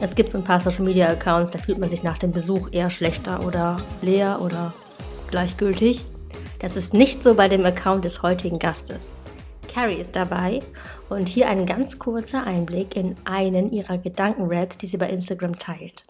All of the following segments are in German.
Es gibt so ein paar Social Media Accounts, da fühlt man sich nach dem Besuch eher schlechter oder leer oder gleichgültig. Das ist nicht so bei dem Account des heutigen Gastes. Carrie ist dabei und hier ein ganz kurzer Einblick in einen ihrer Gedankenraps, die sie bei Instagram teilt.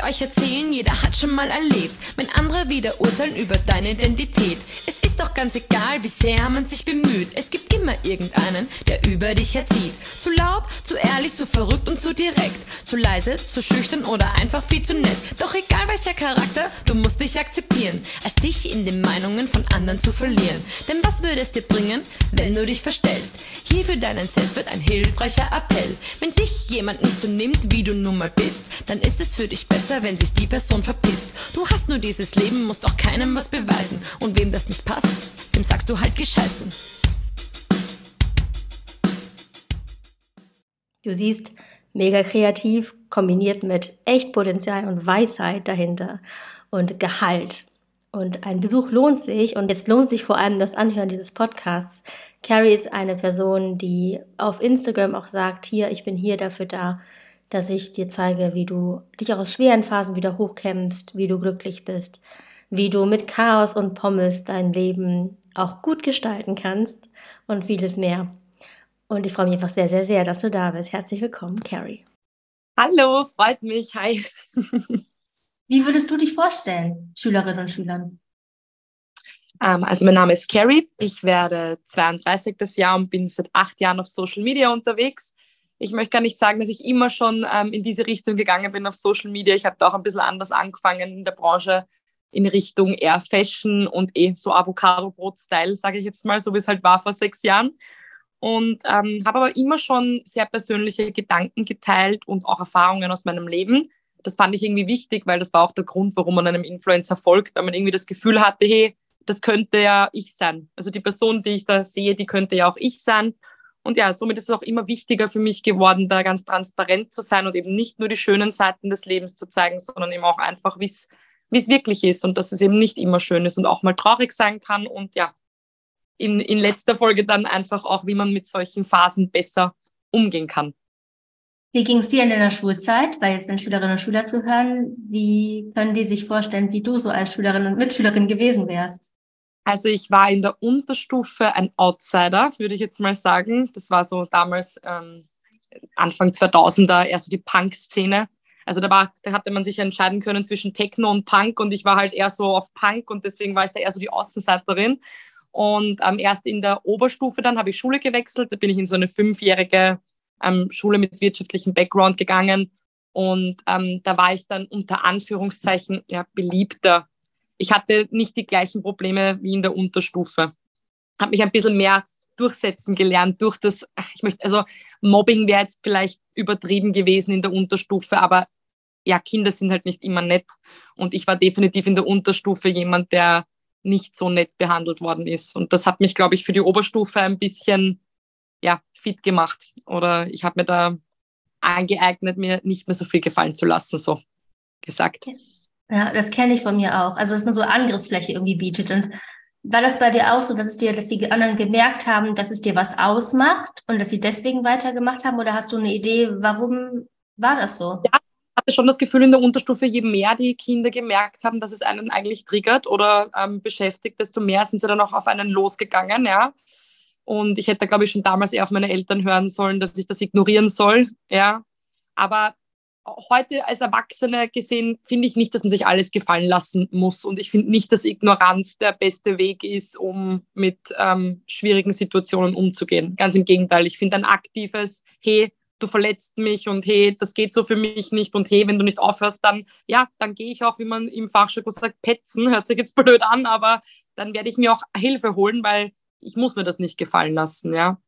Ich euch erzählen? Jeder hat schon mal erlebt, wenn andere wieder urteilen über deine Identität. Es doch ganz egal, wie sehr man sich bemüht. Es gibt immer irgendeinen, der über dich herzieht. Zu laut, zu ehrlich, zu verrückt und zu direkt. Zu leise, zu schüchtern oder einfach viel zu nett. Doch egal welcher Charakter, du musst dich akzeptieren, als dich in den Meinungen von anderen zu verlieren. Denn was würde es dir bringen, wenn du dich verstellst? Hier für deinen Selbstwert ein hilfreicher Appell. Wenn dich jemand nicht so nimmt, wie du nun mal bist, dann ist es für dich besser, wenn sich die Person verpisst. Du hast nur dieses Leben, musst auch keinem was beweisen. Und wem das nicht passt, dem sagst du halt gescheißen. Du siehst, mega kreativ, kombiniert mit echt Potenzial und Weisheit dahinter und Gehalt. Und ein Besuch lohnt sich und jetzt lohnt sich vor allem das Anhören dieses Podcasts. Carrie ist eine Person, die auf Instagram auch sagt, hier, ich bin hier dafür da, dass ich dir zeige, wie du dich auch aus schweren Phasen wieder hochkämpfst, wie du glücklich bist, wie du mit Chaos und Pommes dein Leben auch gut gestalten kannst und vieles mehr. Und ich freue mich einfach sehr, sehr, sehr, dass du da bist. Herzlich willkommen, Carrie. Hallo, freut mich. Hi. Wie würdest du dich vorstellen, Schülerinnen und Schülern? Ähm, also mein Name ist Carrie. Ich werde 32 das Jahr und bin seit acht Jahren auf Social Media unterwegs. Ich möchte gar nicht sagen, dass ich immer schon ähm, in diese Richtung gegangen bin auf Social Media. Ich habe da auch ein bisschen anders angefangen in der Branche in Richtung eher Fashion und eh so Avocado-Brot-Style, sage ich jetzt mal, so wie es halt war vor sechs Jahren und ähm, habe aber immer schon sehr persönliche Gedanken geteilt und auch Erfahrungen aus meinem Leben. Das fand ich irgendwie wichtig, weil das war auch der Grund, warum man einem Influencer folgt, weil man irgendwie das Gefühl hatte, hey, das könnte ja ich sein. Also die Person, die ich da sehe, die könnte ja auch ich sein. Und ja, somit ist es auch immer wichtiger für mich geworden, da ganz transparent zu sein und eben nicht nur die schönen Seiten des Lebens zu zeigen, sondern eben auch einfach, wie es wirklich ist und dass es eben nicht immer schön ist und auch mal traurig sein kann und ja, in, in letzter Folge dann einfach auch, wie man mit solchen Phasen besser umgehen kann. Wie ging es dir in deiner Schulzeit? Weil jetzt, wenn Schülerinnen und Schüler zuhören, wie können die sich vorstellen, wie du so als Schülerin und Mitschülerin gewesen wärst? Also ich war in der Unterstufe ein Outsider, würde ich jetzt mal sagen. Das war so damals ähm, Anfang 2000er eher so die Punk-Szene. Also da, war, da hatte man sich entscheiden können zwischen Techno und Punk und ich war halt eher so auf Punk und deswegen war ich da eher so die Außenseiterin. Und ähm, erst in der Oberstufe dann habe ich Schule gewechselt. Da bin ich in so eine fünfjährige ähm, Schule mit wirtschaftlichem Background gegangen. Und ähm, da war ich dann unter Anführungszeichen ja, beliebter. Ich hatte nicht die gleichen Probleme wie in der Unterstufe. Habe mich ein bisschen mehr durchsetzen gelernt durch das, ich möchte, also Mobbing wäre jetzt vielleicht übertrieben gewesen in der Unterstufe, aber ja, Kinder sind halt nicht immer nett. Und ich war definitiv in der Unterstufe jemand, der nicht so nett behandelt worden ist. Und das hat mich, glaube ich, für die Oberstufe ein bisschen ja, fit gemacht. Oder ich habe mir da angeeignet, mir nicht mehr so viel gefallen zu lassen, so gesagt. Ja, das kenne ich von mir auch. Also, dass man so Angriffsfläche irgendwie bietet. Und war das bei dir auch so, dass es dir, dass die anderen gemerkt haben, dass es dir was ausmacht und dass sie deswegen weitergemacht haben? Oder hast du eine Idee, warum war das so? Ja, hatte schon das Gefühl in der Unterstufe, je mehr die Kinder gemerkt haben, dass es einen eigentlich triggert oder ähm, beschäftigt, desto mehr sind sie dann auch auf einen losgegangen, ja. Und ich hätte, glaube ich, schon damals eher auf meine Eltern hören sollen, dass ich das ignorieren soll, ja. Aber heute als Erwachsene gesehen, finde ich nicht, dass man sich alles gefallen lassen muss. Und ich finde nicht, dass Ignoranz der beste Weg ist, um mit ähm, schwierigen Situationen umzugehen. Ganz im Gegenteil. Ich finde ein aktives, hey, du verletzt mich und hey, das geht so für mich nicht und hey, wenn du nicht aufhörst, dann ja, dann gehe ich auch, wie man im Fachjargon sagt, petzen, hört sich jetzt blöd an, aber dann werde ich mir auch Hilfe holen, weil ich muss mir das nicht gefallen lassen, ja.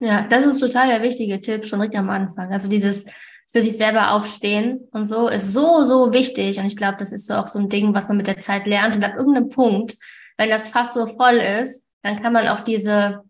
Ja, das ist total der wichtige Tipp, schon direkt am Anfang. Also dieses für sich selber aufstehen und so ist so, so wichtig. Und ich glaube, das ist so auch so ein Ding, was man mit der Zeit lernt. Und ab irgendeinem Punkt, wenn das fast so voll ist, dann kann man auch diese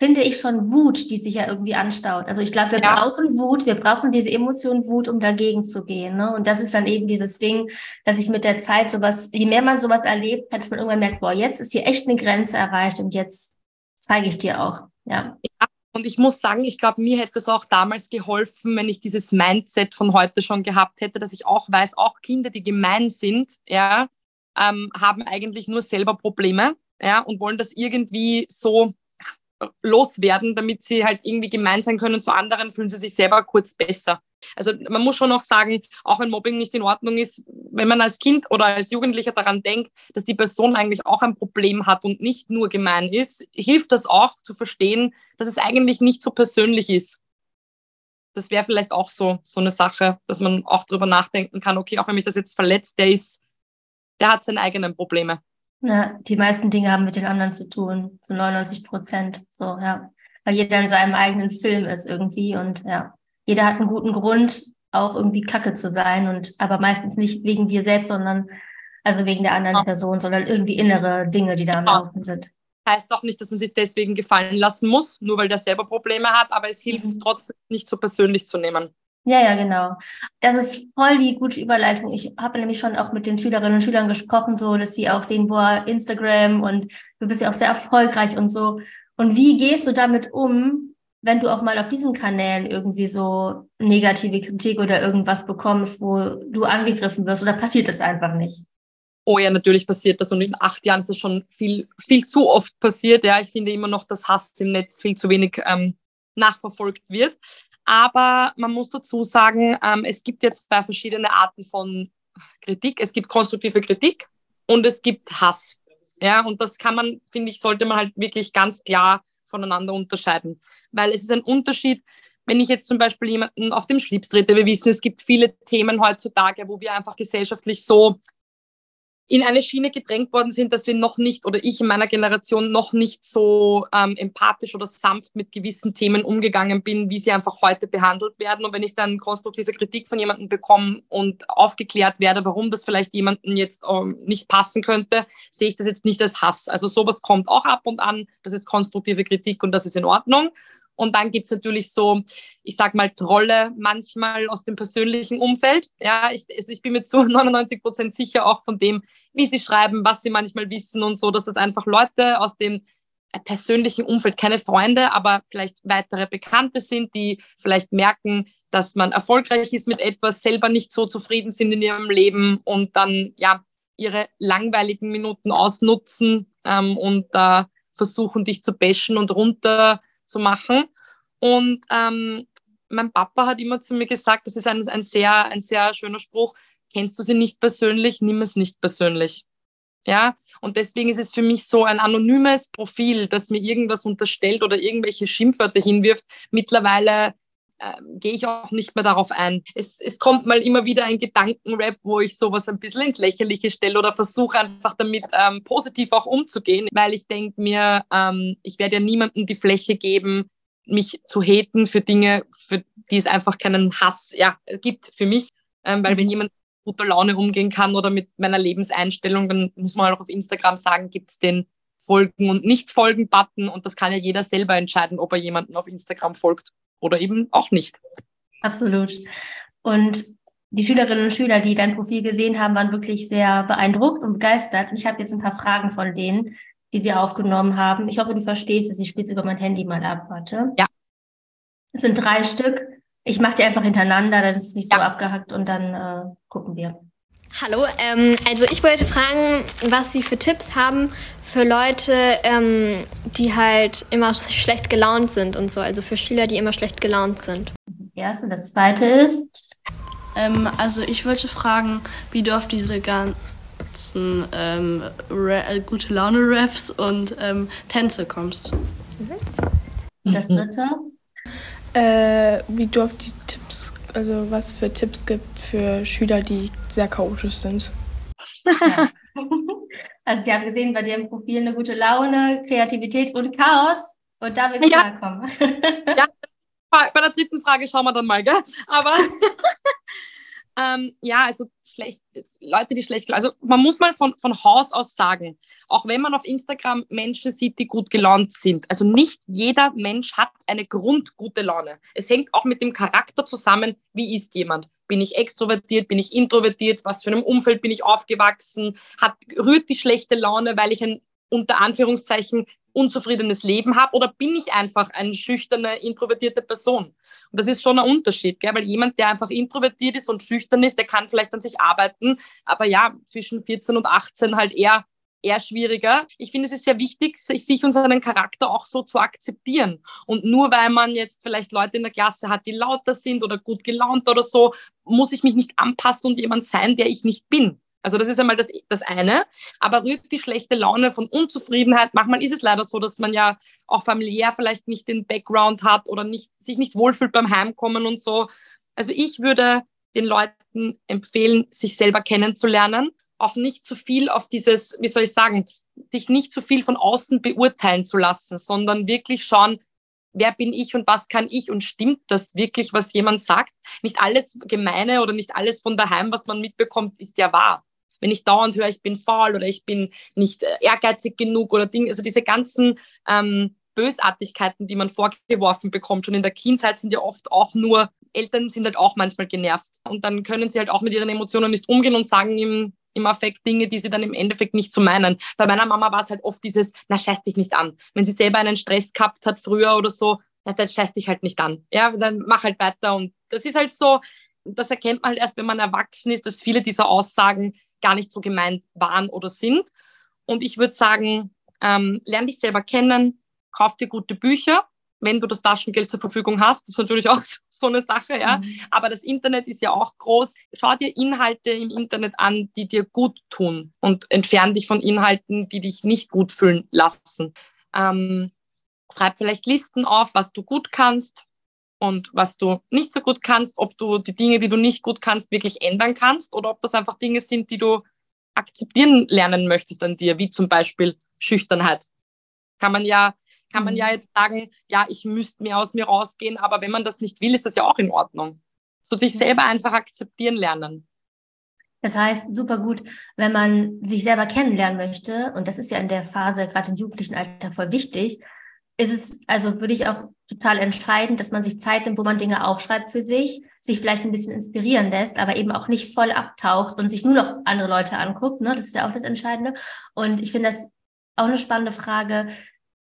finde ich schon Wut, die sich ja irgendwie anstaut. Also ich glaube, wir ja. brauchen Wut, wir brauchen diese Emotion Wut, um dagegen zu gehen. Ne? Und das ist dann eben dieses Ding, dass ich mit der Zeit sowas, je mehr man sowas erlebt, dass man irgendwann merkt, boah, jetzt ist hier echt eine Grenze erreicht und jetzt zeige ich dir auch. Ja. ja. Und ich muss sagen, ich glaube, mir hätte es auch damals geholfen, wenn ich dieses Mindset von heute schon gehabt hätte, dass ich auch weiß, auch Kinder, die gemein sind, ja, ähm, haben eigentlich nur selber Probleme ja, und wollen das irgendwie so loswerden, damit sie halt irgendwie gemein sein können zu anderen, fühlen sie sich selber kurz besser. Also man muss schon auch sagen, auch wenn Mobbing nicht in Ordnung ist, wenn man als Kind oder als Jugendlicher daran denkt, dass die Person eigentlich auch ein Problem hat und nicht nur gemein ist, hilft das auch zu verstehen, dass es eigentlich nicht so persönlich ist. Das wäre vielleicht auch so, so eine Sache, dass man auch darüber nachdenken kann, okay, auch wenn mich das jetzt verletzt, der ist, der hat seine eigenen Probleme. Ja, die meisten Dinge haben mit den anderen zu tun, zu 99 Prozent. So, ja. Weil jeder in seinem eigenen Film ist irgendwie und ja, jeder hat einen guten Grund, auch irgendwie kacke zu sein und aber meistens nicht wegen dir selbst, sondern also wegen der anderen ja. Person, sondern irgendwie innere Dinge, die da am Laufen sind. Heißt doch nicht, dass man sich deswegen gefallen lassen muss, nur weil der selber Probleme hat, aber es hilft mhm. trotzdem nicht so persönlich zu nehmen. Ja, ja, genau. Das ist voll die gute Überleitung. Ich habe nämlich schon auch mit den Schülerinnen und Schülern gesprochen, so dass sie auch sehen, boah, Instagram und du bist ja auch sehr erfolgreich und so. Und wie gehst du damit um, wenn du auch mal auf diesen Kanälen irgendwie so negative Kritik oder irgendwas bekommst, wo du angegriffen wirst oder passiert das einfach nicht? Oh ja, natürlich passiert das und in acht Jahren ist das schon viel, viel zu oft passiert. Ja, ich finde immer noch, dass Hass im Netz viel zu wenig ähm, nachverfolgt wird. Aber man muss dazu sagen, ähm, es gibt jetzt zwei verschiedene Arten von Kritik. Es gibt konstruktive Kritik und es gibt Hass. Ja, und das kann man, finde ich, sollte man halt wirklich ganz klar voneinander unterscheiden. Weil es ist ein Unterschied, wenn ich jetzt zum Beispiel jemanden auf dem Schlips trete. Wir wissen, es gibt viele Themen heutzutage, wo wir einfach gesellschaftlich so in eine Schiene gedrängt worden sind, dass wir noch nicht oder ich in meiner Generation noch nicht so ähm, empathisch oder sanft mit gewissen Themen umgegangen bin, wie sie einfach heute behandelt werden. Und wenn ich dann konstruktive Kritik von jemandem bekomme und aufgeklärt werde, warum das vielleicht jemandem jetzt ähm, nicht passen könnte, sehe ich das jetzt nicht als Hass. Also sowas kommt auch ab und an. Das ist konstruktive Kritik und das ist in Ordnung. Und dann gibt's natürlich so, ich sag mal, Trolle manchmal aus dem persönlichen Umfeld. Ja, ich, also ich bin mir zu 99 Prozent sicher auch von dem, wie sie schreiben, was sie manchmal wissen und so, dass das einfach Leute aus dem persönlichen Umfeld, keine Freunde, aber vielleicht weitere Bekannte sind, die vielleicht merken, dass man erfolgreich ist mit etwas, selber nicht so zufrieden sind in ihrem Leben und dann ja ihre langweiligen Minuten ausnutzen ähm, und da äh, versuchen, dich zu bashen und runter zu machen. Und ähm, mein Papa hat immer zu mir gesagt, das ist ein, ein, sehr, ein sehr schöner Spruch, kennst du sie nicht persönlich, nimm es nicht persönlich. Ja, und deswegen ist es für mich so ein anonymes Profil, das mir irgendwas unterstellt oder irgendwelche Schimpfwörter hinwirft. Mittlerweile äh, gehe ich auch nicht mehr darauf ein. Es, es kommt mal immer wieder ein Gedankenrap, wo ich sowas ein bisschen ins Lächerliche stelle oder versuche einfach damit ähm, positiv auch umzugehen, weil ich denke mir, ähm, ich werde ja niemandem die Fläche geben, mich zu haten für Dinge, für die es einfach keinen Hass ja, gibt für mich. Ähm, weil wenn mhm. jemand guter Laune umgehen kann oder mit meiner Lebenseinstellung, dann muss man auch auf Instagram sagen, gibt es den Folgen- und Nicht-Folgen-Button und das kann ja jeder selber entscheiden, ob er jemanden auf Instagram folgt oder eben auch nicht. Absolut. Und die Schülerinnen und Schüler, die dein Profil gesehen haben, waren wirklich sehr beeindruckt und begeistert. Und ich habe jetzt ein paar Fragen von denen, die sie aufgenommen haben. Ich hoffe, du verstehst es. Ich spiele es über mein Handy mal ab. Warte. Ja. Es sind drei Stück. Ich mache die einfach hintereinander, dann ist es nicht ja. so abgehackt und dann äh, gucken wir. Hallo, ähm, also ich wollte fragen, was Sie für Tipps haben für Leute, ähm, die halt immer schlecht gelaunt sind und so, also für Schüler, die immer schlecht gelaunt sind. Erste, das zweite ist. Ähm, also ich wollte fragen, wie du auf diese ganzen ähm, äh, gute Laune-Raps und ähm, Tänze kommst. Und das dritte? Äh, wie du auf die Tipps also was für Tipps gibt für Schüler, die sehr chaotisch sind. also Sie haben gesehen, bei dir im Profil eine gute Laune, Kreativität und Chaos und damit ja. klarkommen. ja, bei der dritten Frage schauen wir dann mal, gell? Aber Ähm, ja, also schlecht, Leute, die schlecht, also man muss mal von, von Haus aus sagen, auch wenn man auf Instagram Menschen sieht, die gut gelaunt sind, also nicht jeder Mensch hat eine grundgute Laune. Es hängt auch mit dem Charakter zusammen, wie ist jemand. Bin ich extrovertiert, bin ich introvertiert, was für einem Umfeld bin ich aufgewachsen, hat, rührt die schlechte Laune, weil ich ein unter Anführungszeichen unzufriedenes Leben habe oder bin ich einfach eine schüchterne, introvertierte Person? Und das ist schon ein Unterschied, gell? weil jemand, der einfach introvertiert ist und schüchtern ist, der kann vielleicht an sich arbeiten, aber ja, zwischen 14 und 18 halt eher eher schwieriger. Ich finde, es ist sehr wichtig, sich und seinen Charakter auch so zu akzeptieren. Und nur weil man jetzt vielleicht Leute in der Klasse hat, die lauter sind oder gut gelaunt oder so, muss ich mich nicht anpassen und jemand sein, der ich nicht bin. Also das ist einmal das, das eine. Aber rührt die schlechte Laune von Unzufriedenheit. Manchmal ist es leider so, dass man ja auch familiär vielleicht nicht den Background hat oder nicht, sich nicht wohlfühlt beim Heimkommen und so. Also ich würde den Leuten empfehlen, sich selber kennenzulernen. Auch nicht zu viel auf dieses, wie soll ich sagen, sich nicht zu viel von außen beurteilen zu lassen, sondern wirklich schauen, wer bin ich und was kann ich und stimmt das wirklich, was jemand sagt? Nicht alles Gemeine oder nicht alles von daheim, was man mitbekommt, ist ja wahr. Wenn ich dauernd höre, ich bin faul oder ich bin nicht äh, ehrgeizig genug oder Dinge, also diese ganzen ähm, Bösartigkeiten, die man vorgeworfen bekommt, schon in der Kindheit sind ja oft auch nur, Eltern sind halt auch manchmal genervt. Und dann können sie halt auch mit ihren Emotionen nicht umgehen und sagen im, im Affekt Dinge, die sie dann im Endeffekt nicht so meinen. Bei meiner Mama war es halt oft dieses, na scheiß dich nicht an. Wenn sie selber einen Stress gehabt hat früher oder so, ja, dann scheiß dich halt nicht an. Ja, dann mach halt weiter und das ist halt so, das erkennt man halt erst, wenn man erwachsen ist, dass viele dieser Aussagen gar nicht so gemeint waren oder sind. Und ich würde sagen, ähm, lern dich selber kennen, kauf dir gute Bücher, wenn du das Taschengeld zur Verfügung hast. Das ist natürlich auch so eine Sache, ja. Mhm. Aber das Internet ist ja auch groß. Schau dir Inhalte im Internet an, die dir gut tun und entferne dich von Inhalten, die dich nicht gut fühlen lassen. Ähm, schreib vielleicht Listen auf, was du gut kannst, und was du nicht so gut kannst, ob du die Dinge, die du nicht gut kannst, wirklich ändern kannst oder ob das einfach Dinge sind, die du akzeptieren lernen möchtest an dir, wie zum Beispiel Schüchternheit. Kann man ja, kann man ja mhm. jetzt sagen, ja, ich müsste mehr aus mir rausgehen, aber wenn man das nicht will, ist das ja auch in Ordnung. So sich selber einfach akzeptieren lernen. Das heißt, super gut, wenn man sich selber kennenlernen möchte, und das ist ja in der Phase, gerade im jugendlichen Alter, voll wichtig, ist es, also würde ich auch total entscheidend, dass man sich Zeit nimmt, wo man Dinge aufschreibt für sich, sich vielleicht ein bisschen inspirieren lässt, aber eben auch nicht voll abtaucht und sich nur noch andere Leute anguckt. Ne? Das ist ja auch das Entscheidende. Und ich finde das auch eine spannende Frage.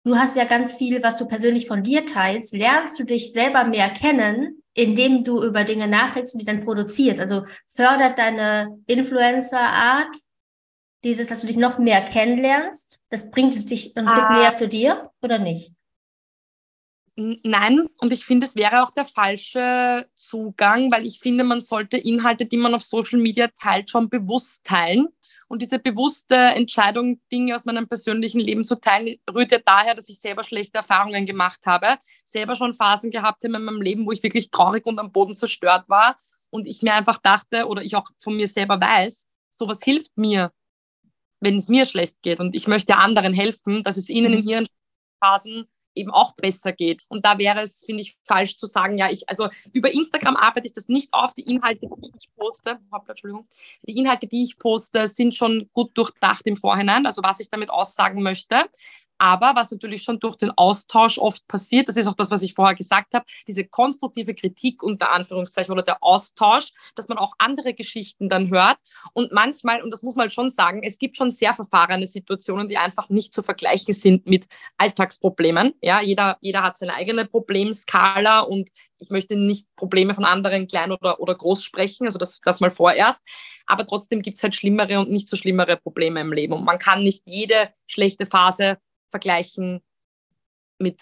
Du hast ja ganz viel, was du persönlich von dir teilst. Lernst du dich selber mehr kennen, indem du über Dinge nachdenkst und die dann produzierst? Also fördert deine Influencer-Art dieses, dass du dich noch mehr kennenlernst? Das bringt es dich ein ah. Stück näher zu dir oder nicht? Nein, und ich finde, es wäre auch der falsche Zugang, weil ich finde, man sollte Inhalte, die man auf Social Media teilt, schon bewusst teilen. Und diese bewusste Entscheidung, Dinge aus meinem persönlichen Leben zu teilen, rührt ja daher, dass ich selber schlechte Erfahrungen gemacht habe, selber schon Phasen gehabt habe in meinem Leben, wo ich wirklich traurig und am Boden zerstört war und ich mir einfach dachte oder ich auch von mir selber weiß, sowas hilft mir, wenn es mir schlecht geht. Und ich möchte anderen helfen, dass es ihnen in mhm. ihren Phasen eben auch besser geht. Und da wäre es, finde ich, falsch zu sagen, ja, ich, also über Instagram arbeite ich das nicht auf. Die Inhalte, die ich poste, Entschuldigung, die Inhalte, die ich poste, sind schon gut durchdacht im Vorhinein, also was ich damit aussagen möchte. Aber was natürlich schon durch den Austausch oft passiert, das ist auch das, was ich vorher gesagt habe, diese konstruktive Kritik unter Anführungszeichen oder der Austausch, dass man auch andere Geschichten dann hört. Und manchmal, und das muss man halt schon sagen, es gibt schon sehr verfahrene Situationen, die einfach nicht zu vergleichen sind mit Alltagsproblemen. Ja, jeder, jeder hat seine eigene Problemskala und ich möchte nicht Probleme von anderen klein oder, oder groß sprechen, also das, das mal vorerst. Aber trotzdem gibt es halt schlimmere und nicht so schlimmere Probleme im Leben. Und man kann nicht jede schlechte Phase vergleichen mit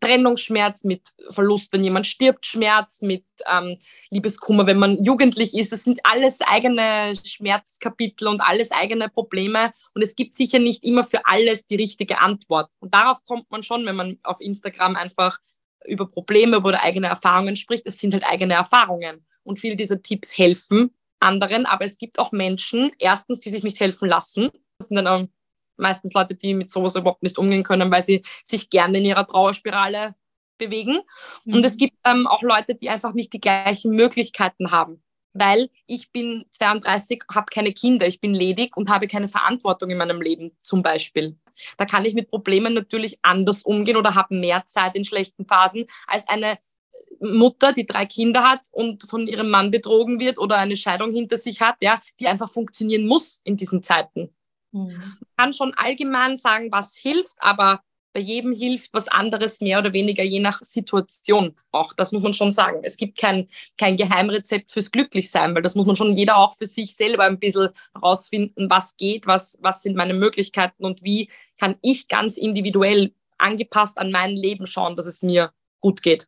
Trennungsschmerz, mit Verlust, wenn jemand stirbt, Schmerz, mit ähm, Liebeskummer, wenn man jugendlich ist. Das sind alles eigene Schmerzkapitel und alles eigene Probleme. Und es gibt sicher nicht immer für alles die richtige Antwort. Und darauf kommt man schon, wenn man auf Instagram einfach über Probleme, über eigene Erfahrungen spricht. Es sind halt eigene Erfahrungen. Und viele dieser Tipps helfen anderen. Aber es gibt auch Menschen, erstens, die sich nicht helfen lassen. Das sind dann meistens Leute, die mit sowas überhaupt nicht umgehen können, weil sie sich gerne in ihrer Trauerspirale bewegen. Mhm. Und es gibt ähm, auch Leute, die einfach nicht die gleichen Möglichkeiten haben. weil ich bin 32, habe keine Kinder, ich bin ledig und habe keine Verantwortung in meinem Leben zum Beispiel. Da kann ich mit Problemen natürlich anders umgehen oder habe mehr Zeit in schlechten Phasen als eine Mutter, die drei Kinder hat und von ihrem Mann betrogen wird oder eine Scheidung hinter sich hat, ja, die einfach funktionieren muss in diesen Zeiten. Mhm. Man kann schon allgemein sagen, was hilft, aber bei jedem hilft was anderes mehr oder weniger, je nach Situation auch. Das muss man schon sagen. Es gibt kein, kein Geheimrezept fürs Glücklichsein, weil das muss man schon jeder auch für sich selber ein bisschen rausfinden, was geht, was, was sind meine Möglichkeiten und wie kann ich ganz individuell angepasst an mein Leben schauen, dass es mir gut geht.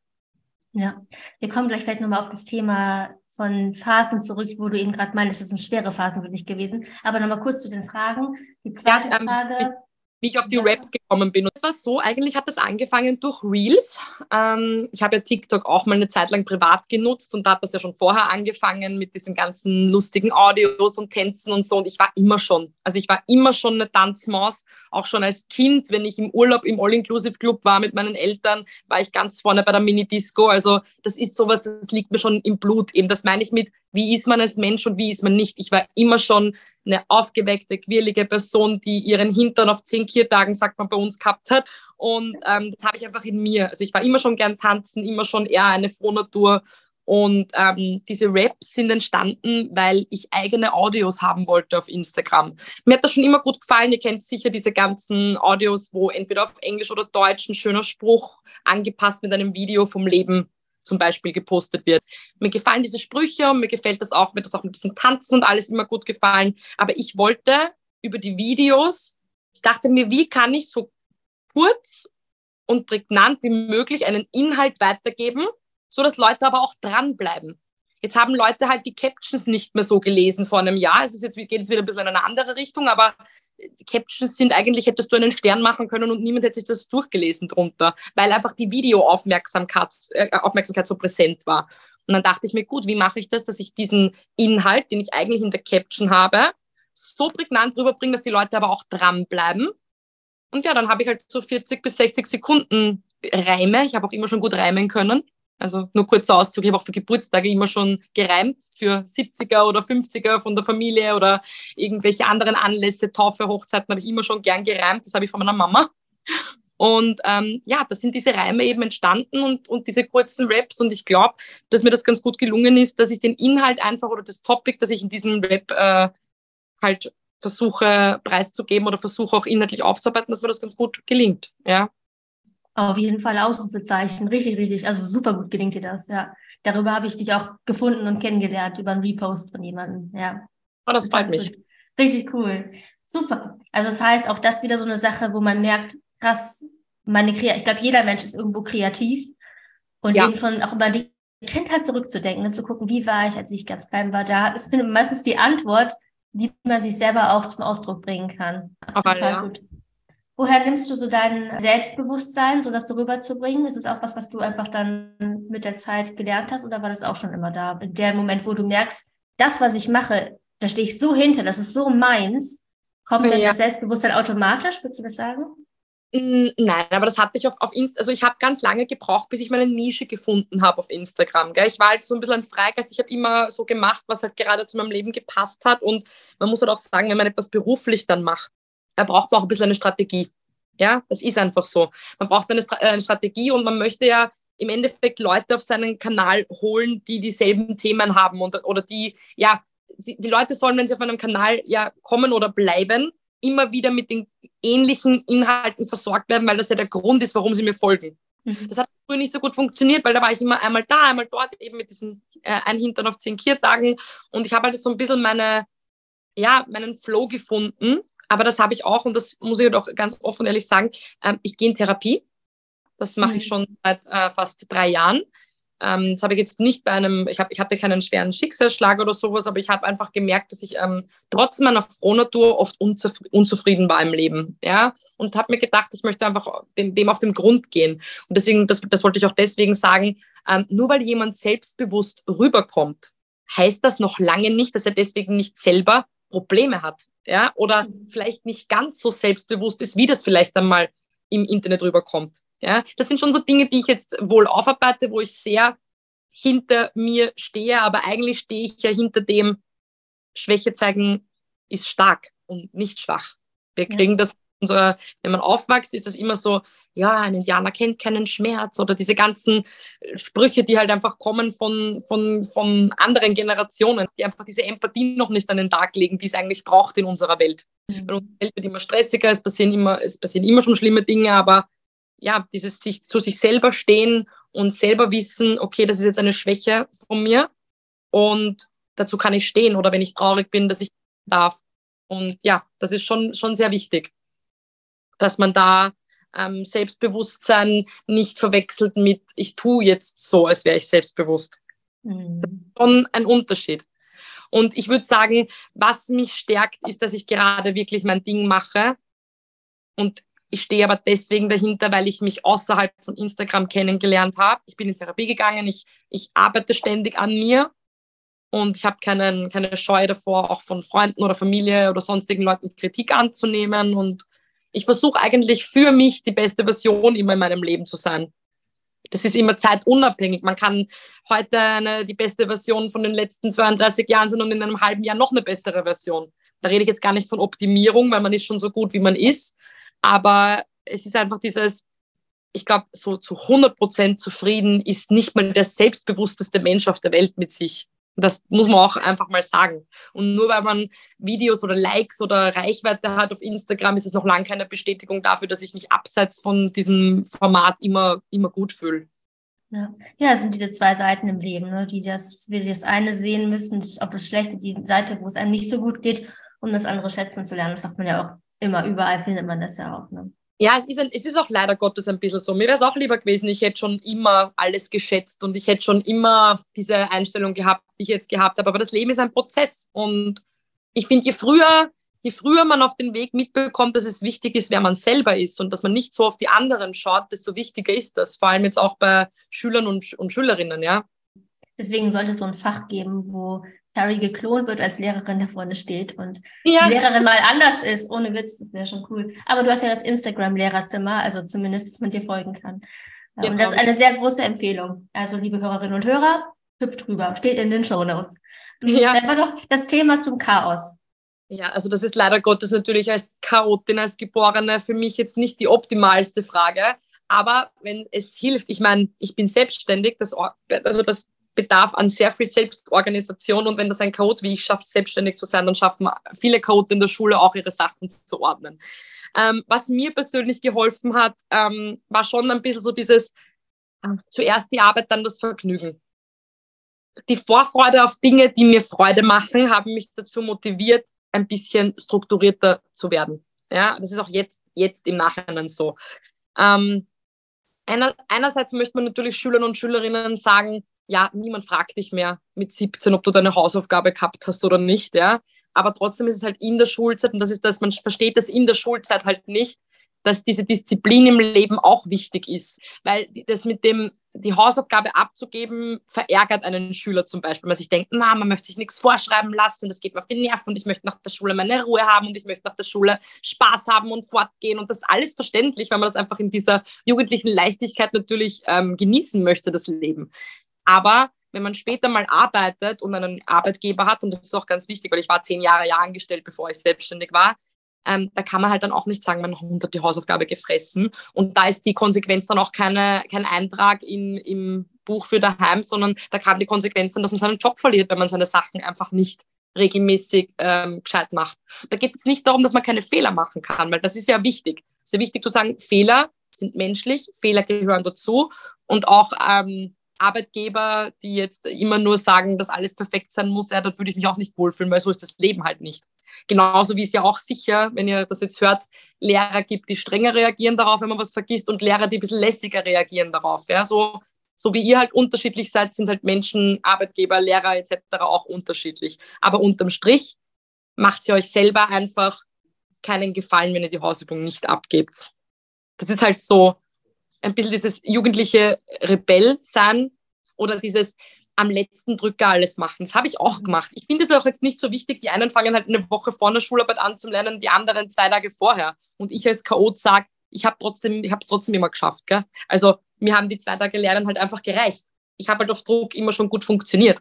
Ja, wir kommen gleich vielleicht nochmal auf das Thema von Phasen zurück, wo du eben gerade meinst, es sind schwere Phasen für dich gewesen. Aber nochmal kurz zu den Fragen. Die zweite ja, ähm, Frage wie ich auf die Raps gekommen bin. Und es war so, eigentlich hat das angefangen durch Reels. Ähm, ich habe ja TikTok auch mal eine Zeit lang privat genutzt und da hat das ja schon vorher angefangen mit diesen ganzen lustigen Audios und Tänzen und so. Und ich war immer schon, also ich war immer schon eine Tanzmaus, auch schon als Kind, wenn ich im Urlaub im All-Inclusive-Club war mit meinen Eltern, war ich ganz vorne bei der Mini-Disco. Also das ist sowas, das liegt mir schon im Blut. Eben das meine ich mit, wie ist man als Mensch und wie ist man nicht. Ich war immer schon eine aufgeweckte, quirlige Person, die ihren Hintern auf zehn Kiertagen, sagt man bei uns, gehabt hat. Und ähm, das habe ich einfach in mir. Also ich war immer schon gern tanzen, immer schon eher eine Frohnatur. Und ähm, diese Raps sind entstanden, weil ich eigene Audios haben wollte auf Instagram. Mir hat das schon immer gut gefallen. Ihr kennt sicher diese ganzen Audios, wo entweder auf Englisch oder Deutsch ein schöner Spruch angepasst mit einem Video vom Leben zum Beispiel gepostet wird. Mir gefallen diese Sprüche und mir gefällt das auch, mir das auch mit diesen Tanzen und alles immer gut gefallen. Aber ich wollte über die Videos, ich dachte mir, wie kann ich so kurz und prägnant wie möglich einen Inhalt weitergeben, so dass Leute aber auch dranbleiben. Jetzt haben Leute halt die Captions nicht mehr so gelesen vor einem Jahr. Es ist jetzt, geht jetzt wieder ein bisschen in eine andere Richtung, aber die Captions sind eigentlich, hättest du einen Stern machen können und niemand hätte sich das durchgelesen drunter, weil einfach die Videoaufmerksamkeit äh, Aufmerksamkeit so präsent war. Und dann dachte ich mir, gut, wie mache ich das, dass ich diesen Inhalt, den ich eigentlich in der Caption habe, so prägnant rüberbringe, dass die Leute aber auch dranbleiben. Und ja, dann habe ich halt so 40 bis 60 Sekunden Reime. Ich habe auch immer schon gut reimen können. Also nur kurzer Auszug, ich habe auch für Geburtstage immer schon gereimt, für 70er oder 50er von der Familie oder irgendwelche anderen Anlässe, Taufe, Hochzeiten habe ich immer schon gern gereimt. Das habe ich von meiner Mama. Und ähm, ja, da sind diese Reime eben entstanden und, und diese kurzen Raps. Und ich glaube, dass mir das ganz gut gelungen ist, dass ich den Inhalt einfach oder das Topic, das ich in diesem Rap äh, halt versuche preiszugeben oder versuche auch inhaltlich aufzuarbeiten, dass mir das ganz gut gelingt. Ja. Auf jeden Fall Ausrufezeichen. Richtig, richtig. Also super gut gelingt dir das, ja. Darüber habe ich dich auch gefunden und kennengelernt, über einen Repost von jemandem, ja. Oh, das freut mich. Richtig cool. Super. Also das heißt, auch das wieder so eine Sache, wo man merkt, krass, meine Kreativität, ich glaube, jeder Mensch ist irgendwo kreativ und ja. dem schon auch über die Kindheit zurückzudenken und zu gucken, wie war ich, als ich ganz klein war. Da ist meistens die Antwort, wie man sich selber auch zum Ausdruck bringen kann. Ach, total ja. gut. Woher nimmst du so dein Selbstbewusstsein, so das so rüberzubringen? Ist es auch was, was du einfach dann mit der Zeit gelernt hast oder war das auch schon immer da? In dem Moment, wo du merkst, das, was ich mache, da stehe ich so hinter, das ist so meins, kommt ja. dann das Selbstbewusstsein automatisch, würdest du das sagen? Mm, nein, aber das hatte ich auf, auf Insta, also ich habe ganz lange gebraucht, bis ich meine Nische gefunden habe auf Instagram. Gell? Ich war halt so ein bisschen ein Freigeist, ich habe immer so gemacht, was halt gerade zu meinem Leben gepasst hat und man muss halt auch sagen, wenn man etwas beruflich dann macht, da braucht man auch ein bisschen eine Strategie. Ja, das ist einfach so. Man braucht eine, äh, eine Strategie und man möchte ja im Endeffekt Leute auf seinen Kanal holen, die dieselben Themen haben und, oder die, ja, die Leute sollen, wenn sie auf einem Kanal ja kommen oder bleiben, immer wieder mit den ähnlichen Inhalten versorgt werden, weil das ja der Grund ist, warum sie mir folgen. Mhm. Das hat früher nicht so gut funktioniert, weil da war ich immer einmal da, einmal dort, eben mit diesem äh, ein Hintern auf zehn Kiertagen. Und ich habe halt so ein bisschen meine, ja, meinen Flow gefunden aber das habe ich auch, und das muss ich doch ganz offen ehrlich sagen, ähm, ich gehe in Therapie. Das mache mhm. ich schon seit äh, fast drei Jahren. Ähm, das habe ich jetzt nicht bei einem, ich, hab, ich hatte keinen schweren Schicksalsschlag oder sowas, aber ich habe einfach gemerkt, dass ich ähm, trotz meiner Frohnatur oft unzufrieden war im Leben. Ja? Und habe mir gedacht, ich möchte einfach dem, dem auf den Grund gehen. Und deswegen, das, das wollte ich auch deswegen sagen, ähm, nur weil jemand selbstbewusst rüberkommt, heißt das noch lange nicht, dass er deswegen nicht selber Probleme hat ja, oder mhm. vielleicht nicht ganz so selbstbewusst ist, wie das vielleicht einmal im Internet rüberkommt. Ja, das sind schon so Dinge, die ich jetzt wohl aufarbeite, wo ich sehr hinter mir stehe, aber eigentlich stehe ich ja hinter dem, Schwäche zeigen ist stark und nicht schwach. Wir kriegen ja. das unserer, wenn man aufwächst, ist das immer so, ja, ein Indianer kennt keinen Schmerz oder diese ganzen Sprüche, die halt einfach kommen von, von, von anderen Generationen, die einfach diese Empathie noch nicht an den Tag legen, die es eigentlich braucht in unserer Welt. Mhm. Weil unsere Welt wird immer stressiger, es passieren immer, es passieren immer schon schlimme Dinge, aber ja, dieses sich zu sich selber stehen und selber wissen, okay, das ist jetzt eine Schwäche von mir und dazu kann ich stehen oder wenn ich traurig bin, dass ich darf. Und ja, das ist schon, schon sehr wichtig, dass man da ähm, Selbstbewusstsein nicht verwechselt mit, ich tue jetzt so, als wäre ich selbstbewusst. Mhm. Das ist schon ein Unterschied. Und ich würde sagen, was mich stärkt, ist, dass ich gerade wirklich mein Ding mache. Und ich stehe aber deswegen dahinter, weil ich mich außerhalb von Instagram kennengelernt habe. Ich bin in Therapie gegangen, ich, ich arbeite ständig an mir und ich habe keinen, keine Scheu davor, auch von Freunden oder Familie oder sonstigen Leuten Kritik anzunehmen. Und ich versuche eigentlich für mich die beste Version immer in meinem Leben zu sein. Das ist immer zeitunabhängig. Man kann heute eine, die beste Version von den letzten 32 Jahren sein und in einem halben Jahr noch eine bessere Version. Da rede ich jetzt gar nicht von Optimierung, weil man ist schon so gut, wie man ist. Aber es ist einfach dieses, ich glaube, so zu 100 Prozent zufrieden ist nicht mal der selbstbewussteste Mensch auf der Welt mit sich. Das muss man auch einfach mal sagen. Und nur weil man Videos oder Likes oder Reichweite hat auf Instagram, ist es noch lange keine Bestätigung dafür, dass ich mich abseits von diesem Format immer, immer gut fühle. Ja. ja, es sind diese zwei Seiten im Leben, ne, die das, wir das eine sehen müssen, ob das Schlechte, die Seite, wo es einem nicht so gut geht, um das andere schätzen zu lernen. Das sagt man ja auch immer, überall findet man das ja auch. Ne? Ja, es ist, ein, es ist auch leider Gottes ein bisschen so. Mir wäre es auch lieber gewesen, ich hätte schon immer alles geschätzt und ich hätte schon immer diese Einstellung gehabt, die ich jetzt gehabt habe. Aber das Leben ist ein Prozess. Und ich finde, je früher, je früher man auf den Weg mitbekommt, dass es wichtig ist, wer man selber ist und dass man nicht so auf die anderen schaut, desto wichtiger ist das. Vor allem jetzt auch bei Schülern und, und Schülerinnen, ja. Deswegen sollte es so ein Fach geben, wo Harry geklont wird, als Lehrerin da vorne steht und ja. die Lehrerin mal anders ist. Ohne Witz, das wäre schon cool. Aber du hast ja das Instagram-Lehrerzimmer, also zumindest, dass man dir folgen kann. Genau. Und das ist eine sehr große Empfehlung. Also, liebe Hörerinnen und Hörer, hüpft drüber, steht in den Show Notes. Ja. Dann war doch das Thema zum Chaos. Ja, also das ist leider Gottes natürlich als Chaotin, als Geborene für mich jetzt nicht die optimalste Frage. Aber wenn es hilft, ich meine, ich bin selbstständig, das, also das bedarf an sehr viel Selbstorganisation und wenn das ein Code wie ich schafft, selbstständig zu sein, dann schaffen viele Code in der Schule auch ihre Sachen zu ordnen. Ähm, was mir persönlich geholfen hat, ähm, war schon ein bisschen so dieses äh, zuerst die Arbeit, dann das Vergnügen. Die Vorfreude auf Dinge, die mir Freude machen, haben mich dazu motiviert, ein bisschen strukturierter zu werden. Ja, das ist auch jetzt, jetzt im Nachhinein so. Ähm, einer, einerseits möchte man natürlich Schülern und Schülerinnen sagen, ja, niemand fragt dich mehr mit 17, ob du deine Hausaufgabe gehabt hast oder nicht, ja. Aber trotzdem ist es halt in der Schulzeit, und das ist das, man versteht das in der Schulzeit halt nicht, dass diese Disziplin im Leben auch wichtig ist. Weil das mit dem, die Hausaufgabe abzugeben, verärgert einen Schüler zum Beispiel. Man sich denkt, na, man möchte sich nichts vorschreiben lassen, das geht mir auf die Nerven und ich möchte nach der Schule meine Ruhe haben und ich möchte nach der Schule Spaß haben und fortgehen und das ist alles verständlich, weil man das einfach in dieser jugendlichen Leichtigkeit natürlich ähm, genießen möchte, das Leben. Aber wenn man später mal arbeitet und einen Arbeitgeber hat, und das ist auch ganz wichtig, weil ich war zehn Jahre ja angestellt, bevor ich selbstständig war, ähm, da kann man halt dann auch nicht sagen, mein Hund hat die Hausaufgabe gefressen. Und da ist die Konsequenz dann auch keine, kein Eintrag in, im Buch für daheim, sondern da kann die Konsequenz sein, dass man seinen Job verliert, wenn man seine Sachen einfach nicht regelmäßig ähm, gescheit macht. Da geht es nicht darum, dass man keine Fehler machen kann, weil das ist ja wichtig. Es ist ja wichtig zu sagen, Fehler sind menschlich, Fehler gehören dazu und auch ähm, Arbeitgeber, die jetzt immer nur sagen, dass alles perfekt sein muss, ja, dort würde ich mich auch nicht wohlfühlen, weil so ist das Leben halt nicht. Genauso wie es ja auch sicher, wenn ihr das jetzt hört, Lehrer gibt, die strenger reagieren darauf, wenn man was vergisst, und Lehrer, die ein bisschen lässiger reagieren darauf. Ja, so, so wie ihr halt unterschiedlich seid, sind halt Menschen, Arbeitgeber, Lehrer etc. auch unterschiedlich. Aber unterm Strich macht sie euch selber einfach keinen Gefallen, wenn ihr die Hausübung nicht abgebt. Das ist halt so ein bisschen dieses jugendliche Rebell sein oder dieses am letzten Drücker alles machen. Das habe ich auch gemacht. Ich finde es auch jetzt nicht so wichtig. Die einen fangen halt eine Woche vor der Schularbeit an zu lernen, die anderen zwei Tage vorher. Und ich als Chaot sage, ich habe trotzdem, ich habe es trotzdem immer geschafft. Gell? Also mir haben die zwei Tage Lernen halt einfach gereicht. ich habe halt auf Druck immer schon gut funktioniert.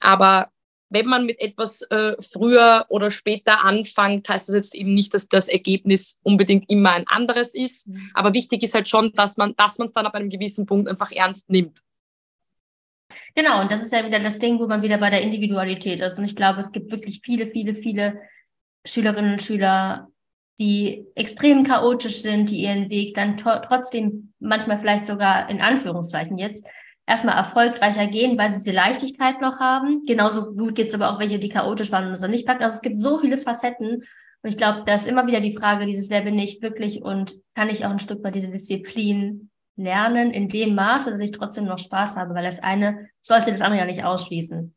Aber wenn man mit etwas äh, früher oder später anfängt, heißt das jetzt eben nicht, dass das Ergebnis unbedingt immer ein anderes ist. Mhm. Aber wichtig ist halt schon, dass man, dass man es dann ab einem gewissen Punkt einfach ernst nimmt. Genau, und das ist ja wieder das Ding, wo man wieder bei der Individualität ist. Und ich glaube, es gibt wirklich viele, viele, viele Schülerinnen und Schüler, die extrem chaotisch sind, die ihren Weg dann trotzdem manchmal vielleicht sogar in Anführungszeichen jetzt erstmal erfolgreicher gehen, weil sie diese Leichtigkeit noch haben. Genauso gut geht es aber auch welche, die chaotisch waren und es dann nicht packen. Also es gibt so viele Facetten. Und ich glaube, da ist immer wieder die Frage, dieses bin ich wirklich und kann ich auch ein Stück weit diese Disziplin lernen in dem Maße, dass ich trotzdem noch Spaß habe, weil das eine sollte das andere ja nicht ausschließen.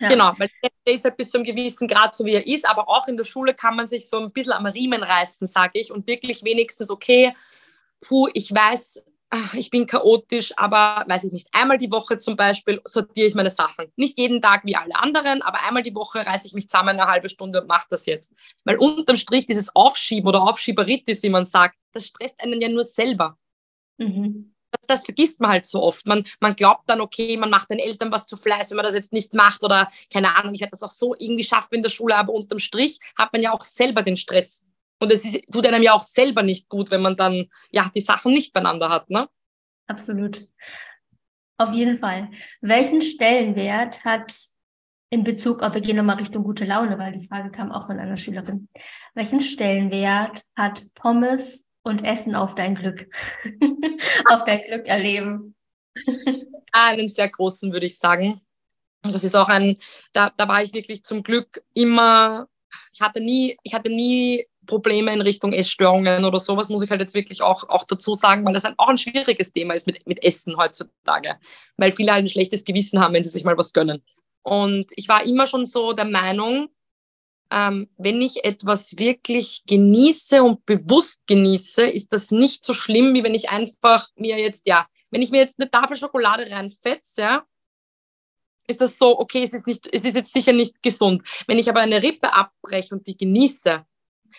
Ja. Genau, weil der ist halt bis zu einem gewissen Grad so, wie er ist, aber auch in der Schule kann man sich so ein bisschen am Riemen reißen, sage ich, und wirklich wenigstens, okay, puh, ich weiß, ach, ich bin chaotisch, aber weiß ich nicht, einmal die Woche zum Beispiel sortiere ich meine Sachen. Nicht jeden Tag wie alle anderen, aber einmal die Woche reiße ich mich zusammen eine halbe Stunde und mache das jetzt. Weil unterm Strich dieses Aufschieben oder Aufschieberitis, wie man sagt, das stresst einen ja nur selber. Mhm. Das, das, vergisst man halt so oft. Man, man glaubt dann, okay, man macht den Eltern was zu Fleiß, wenn man das jetzt nicht macht oder keine Ahnung, ich hätte das auch so irgendwie schaffen in der Schule, aber unterm Strich hat man ja auch selber den Stress. Und es ist, tut einem ja auch selber nicht gut, wenn man dann ja die Sachen nicht beieinander hat. Ne? Absolut. Auf jeden Fall. Welchen Stellenwert hat in Bezug auf, wir gehen nochmal Richtung gute Laune, weil die Frage kam auch von einer Schülerin. Welchen Stellenwert hat Pommes und Essen auf dein Glück, auf dein Glück erleben? Einen sehr großen, würde ich sagen. Das ist auch ein, da, da war ich wirklich zum Glück immer, ich hatte nie, ich hatte nie Probleme in Richtung Essstörungen oder sowas, muss ich halt jetzt wirklich auch, auch dazu sagen, weil das ein, auch ein schwieriges Thema ist mit, mit Essen heutzutage, weil viele halt ein schlechtes Gewissen haben, wenn sie sich mal was gönnen. Und ich war immer schon so der Meinung, ähm, wenn ich etwas wirklich genieße und bewusst genieße, ist das nicht so schlimm, wie wenn ich einfach mir jetzt, ja, wenn ich mir jetzt eine Tafel Schokolade reinfetze, ja, ist das so, okay, es ist, nicht, es ist jetzt sicher nicht gesund. Wenn ich aber eine Rippe abbreche und die genieße,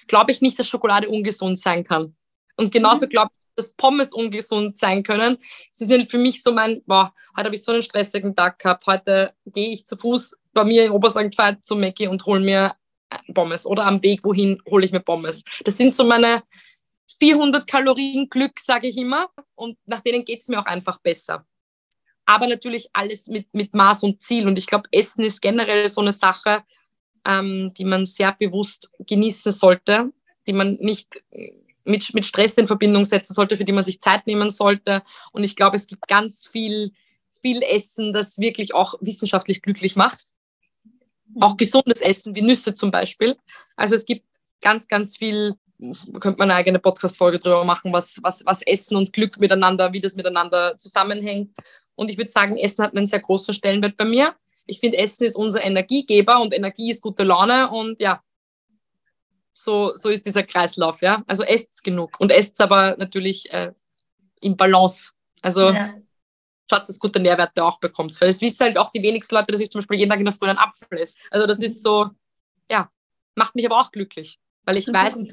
glaube ich nicht, dass Schokolade ungesund sein kann. Und genauso mhm. glaube ich, dass Pommes ungesund sein können. Sie sind für mich so mein, boah, heute habe ich so einen stressigen Tag gehabt. Heute gehe ich zu Fuß bei mir in Obersankt zu Mackie und hole mir Pommes oder am Weg wohin hole ich mir Pommes. Das sind so meine 400 Kalorien Glück, sage ich immer. Und nach denen geht es mir auch einfach besser. Aber natürlich alles mit, mit Maß und Ziel. Und ich glaube, Essen ist generell so eine Sache, ähm, die man sehr bewusst genießen sollte, die man nicht mit, mit Stress in Verbindung setzen sollte, für die man sich Zeit nehmen sollte. Und ich glaube, es gibt ganz viel, viel Essen, das wirklich auch wissenschaftlich glücklich macht auch gesundes Essen, wie Nüsse zum Beispiel. Also es gibt ganz, ganz viel, könnte man eine eigene Podcast-Folge drüber machen, was, was, was Essen und Glück miteinander, wie das miteinander zusammenhängt. Und ich würde sagen, Essen hat einen sehr großen Stellenwert bei mir. Ich finde, Essen ist unser Energiegeber und Energie ist gute Laune und ja, so, so ist dieser Kreislauf, ja. Also esst genug und esst aber natürlich äh, im Balance. Also ja schaut, dass gute Nährwerte auch bekommt. Weil es wissen halt auch die wenigsten Leute, dass ich zum Beispiel jeden Tag in der Früh einen Apfel esse. Also das ist so, ja, macht mich aber auch glücklich, weil ich weiß.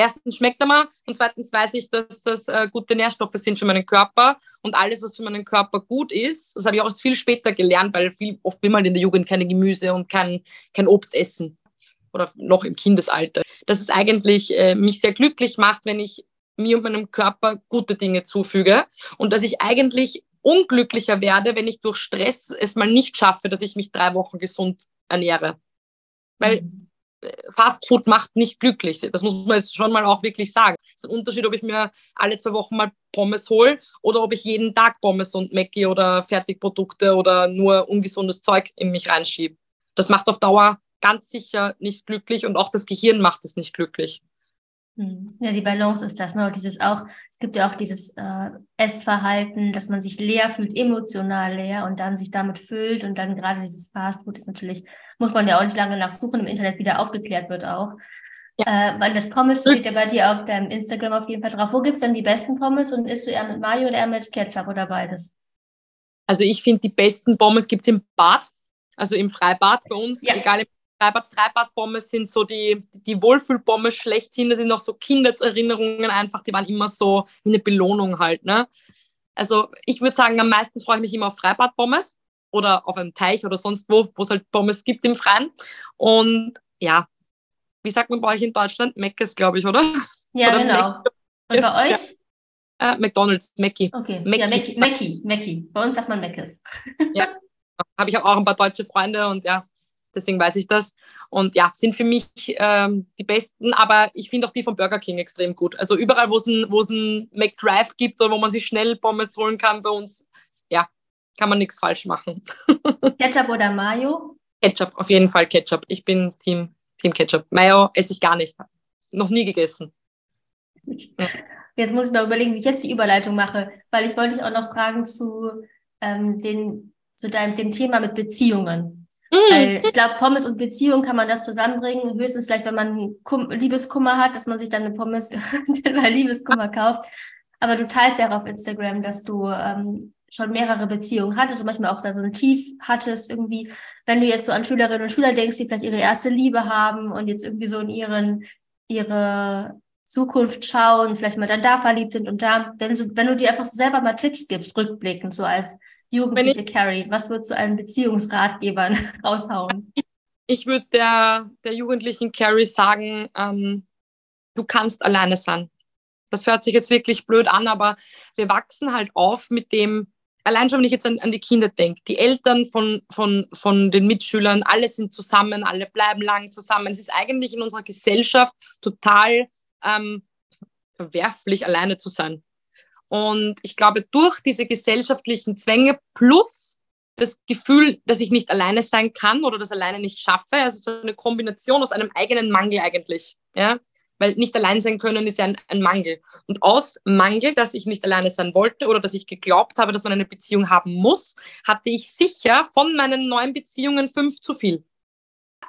Erstens schmeckt er mal und zweitens weiß ich, dass das äh, gute Nährstoffe sind für meinen Körper und alles, was für meinen Körper gut ist, das habe ich auch viel später gelernt, weil viel, oft will man in der Jugend keine Gemüse und kein, kein Obst essen oder noch im Kindesalter. Dass es eigentlich äh, mich sehr glücklich macht, wenn ich mir und meinem Körper gute Dinge zufüge und dass ich eigentlich unglücklicher werde, wenn ich durch Stress es mal nicht schaffe, dass ich mich drei Wochen gesund ernähre. Weil mhm. Äh, Fast Food macht nicht glücklich. Das muss man jetzt schon mal auch wirklich sagen. Es ist ein Unterschied, ob ich mir alle zwei Wochen mal Pommes hole oder ob ich jeden Tag Pommes und Mackie oder Fertigprodukte oder nur ungesundes Zeug in mich reinschiebe. Das macht auf Dauer ganz sicher nicht glücklich und auch das Gehirn macht es nicht glücklich. Hm. Ja, die Balance ist das, ne? Dieses auch, es gibt ja auch dieses äh, Essverhalten, dass man sich leer fühlt, emotional leer und dann sich damit füllt und dann gerade dieses Fastfood ist natürlich, muss man ja auch nicht lange nachsuchen, im Internet wieder aufgeklärt wird auch. Ja. Äh, weil das Pommes steht ja bei dir auf deinem Instagram auf jeden Fall drauf. Wo gibt's denn die besten Pommes und isst du eher mit Mayo oder eher mit Ketchup oder beides? Also ich finde, die besten Pommes gibt's im Bad, also im Freibad bei uns, ja. egal im Freibad, Freibad-Pommes sind so die, die Wohlfühl-Pommes schlechthin. Das sind auch so Kindheitserinnerungen einfach, die waren immer so wie eine Belohnung halt. Ne? Also ich würde sagen, am meisten freue ich mich immer auf Freibad-Pommes oder auf einem Teich oder sonst wo, wo es halt Pommes gibt im Freien. Und ja, wie sagt man bei euch in Deutschland? Meckes, glaube ich, oder? Ja, oder genau. Mac- Und bei euch? Ja. Äh, McDonalds, Mackie. Okay. Mackie. Ja, Mackie, Mackie, Mackie. Bei uns sagt man Meckes. Habe ich auch ein paar deutsche Freunde und ja, deswegen weiß ich das. Und ja, sind für mich ähm, die besten, aber ich finde auch die von Burger King extrem gut. Also überall, wo es ein, wo es ein McDrive gibt oder wo man sich schnell Pommes holen kann, bei uns, ja, kann man nichts falsch machen. Ketchup oder Mayo? Ketchup, auf jeden Fall Ketchup. Ich bin Team, Team Ketchup. Mayo esse ich gar nicht. Noch nie gegessen. Jetzt muss ich mal überlegen, wie ich jetzt die Überleitung mache, weil ich wollte dich auch noch fragen zu, ähm, den, zu deinem, dem Thema mit Beziehungen. Weil ich glaube, Pommes und Beziehung kann man das zusammenbringen. Höchstens vielleicht, wenn man Kum Liebeskummer hat, dass man sich dann eine Pommes bei Liebeskummer kauft. Aber du teilst ja auch auf Instagram, dass du ähm, schon mehrere Beziehungen hattest und manchmal auch so ein Tief hattest irgendwie. Wenn du jetzt so an Schülerinnen und Schüler denkst, die vielleicht ihre erste Liebe haben und jetzt irgendwie so in ihren, ihre Zukunft schauen, vielleicht mal dann da verliebt sind und da, wenn, so, wenn du dir einfach selber mal Tipps gibst, rückblickend, so als jugendliche Carrie, was würdest du allen Beziehungsratgebern raushauen? Ich würde der, der jugendlichen Carrie sagen, ähm, du kannst alleine sein. Das hört sich jetzt wirklich blöd an, aber wir wachsen halt auf mit dem, allein schon, wenn ich jetzt an, an die Kinder denke, die Eltern von, von, von den Mitschülern, alle sind zusammen, alle bleiben lang zusammen. Es ist eigentlich in unserer Gesellschaft total ähm, verwerflich, alleine zu sein. Und ich glaube, durch diese gesellschaftlichen Zwänge plus das Gefühl, dass ich nicht alleine sein kann oder das alleine nicht schaffe, also so eine Kombination aus einem eigenen Mangel eigentlich, ja, weil nicht allein sein können ist ja ein, ein Mangel. Und aus Mangel, dass ich nicht alleine sein wollte oder dass ich geglaubt habe, dass man eine Beziehung haben muss, hatte ich sicher von meinen neuen Beziehungen fünf zu viel.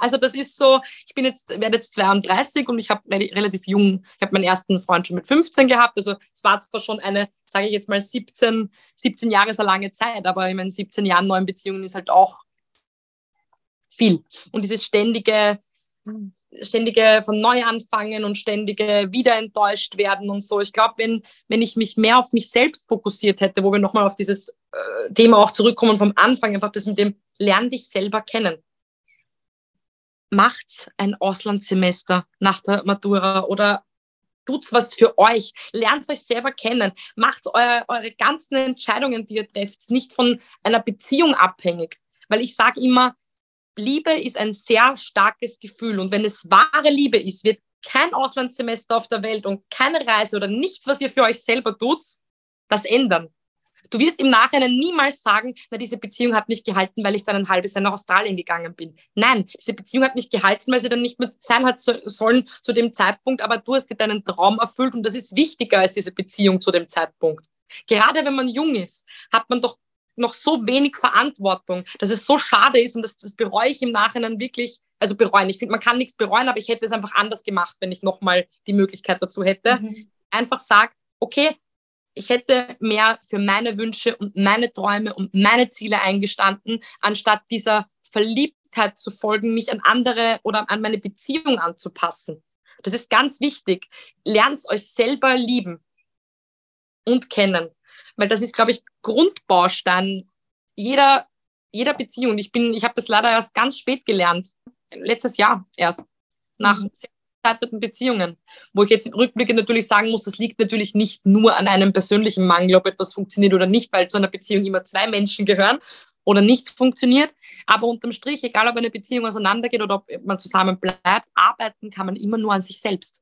Also das ist so, ich bin jetzt, werde jetzt 32 und ich habe relativ jung, ich habe meinen ersten Freund schon mit 15 gehabt. Also es war zwar schon eine, sage ich jetzt mal, 17, 17 Jahre ist eine lange Zeit, aber in meinen 17 Jahren neuen Beziehungen ist halt auch viel. Und dieses ständige, ständige von neu anfangen und ständige wieder enttäuscht werden und so. Ich glaube, wenn, wenn ich mich mehr auf mich selbst fokussiert hätte, wo wir nochmal auf dieses äh, Thema auch zurückkommen vom Anfang, einfach das mit dem Lern dich selber kennen macht ein Auslandssemester nach der Matura oder tut's was für euch, lernt euch selber kennen, macht eure, eure ganzen Entscheidungen, die ihr trefft, nicht von einer Beziehung abhängig. Weil ich sage immer, Liebe ist ein sehr starkes Gefühl und wenn es wahre Liebe ist, wird kein Auslandssemester auf der Welt und keine Reise oder nichts, was ihr für euch selber tut, das ändern. Du wirst im Nachhinein niemals sagen, na, diese Beziehung hat nicht gehalten, weil ich dann ein halbes Jahr nach Australien gegangen bin. Nein, diese Beziehung hat nicht gehalten, weil sie dann nicht mehr sein hat so, sollen zu dem Zeitpunkt, aber du hast dir deinen Traum erfüllt und das ist wichtiger als diese Beziehung zu dem Zeitpunkt. Gerade wenn man jung ist, hat man doch noch so wenig Verantwortung, dass es so schade ist und das, das bereue ich im Nachhinein wirklich, also bereuen. Ich finde, man kann nichts bereuen, aber ich hätte es einfach anders gemacht, wenn ich nochmal die Möglichkeit dazu hätte. Mhm. Einfach sag, okay, ich hätte mehr für meine Wünsche und meine Träume und meine Ziele eingestanden, anstatt dieser Verliebtheit zu folgen, mich an andere oder an meine Beziehung anzupassen. Das ist ganz wichtig. Lernt euch selber lieben und kennen. Weil das ist, glaube ich, Grundbaustein jeder, jeder Beziehung. Ich bin, ich habe das leider erst ganz spät gelernt. Letztes Jahr erst. Nach mhm gescheiterten Beziehungen. Wo ich jetzt im Rückblicke natürlich sagen muss, das liegt natürlich nicht nur an einem persönlichen Mangel, ob etwas funktioniert oder nicht, weil zu einer Beziehung immer zwei Menschen gehören oder nicht funktioniert. Aber unterm Strich, egal ob eine Beziehung auseinandergeht oder ob man zusammen bleibt, arbeiten kann man immer nur an sich selbst.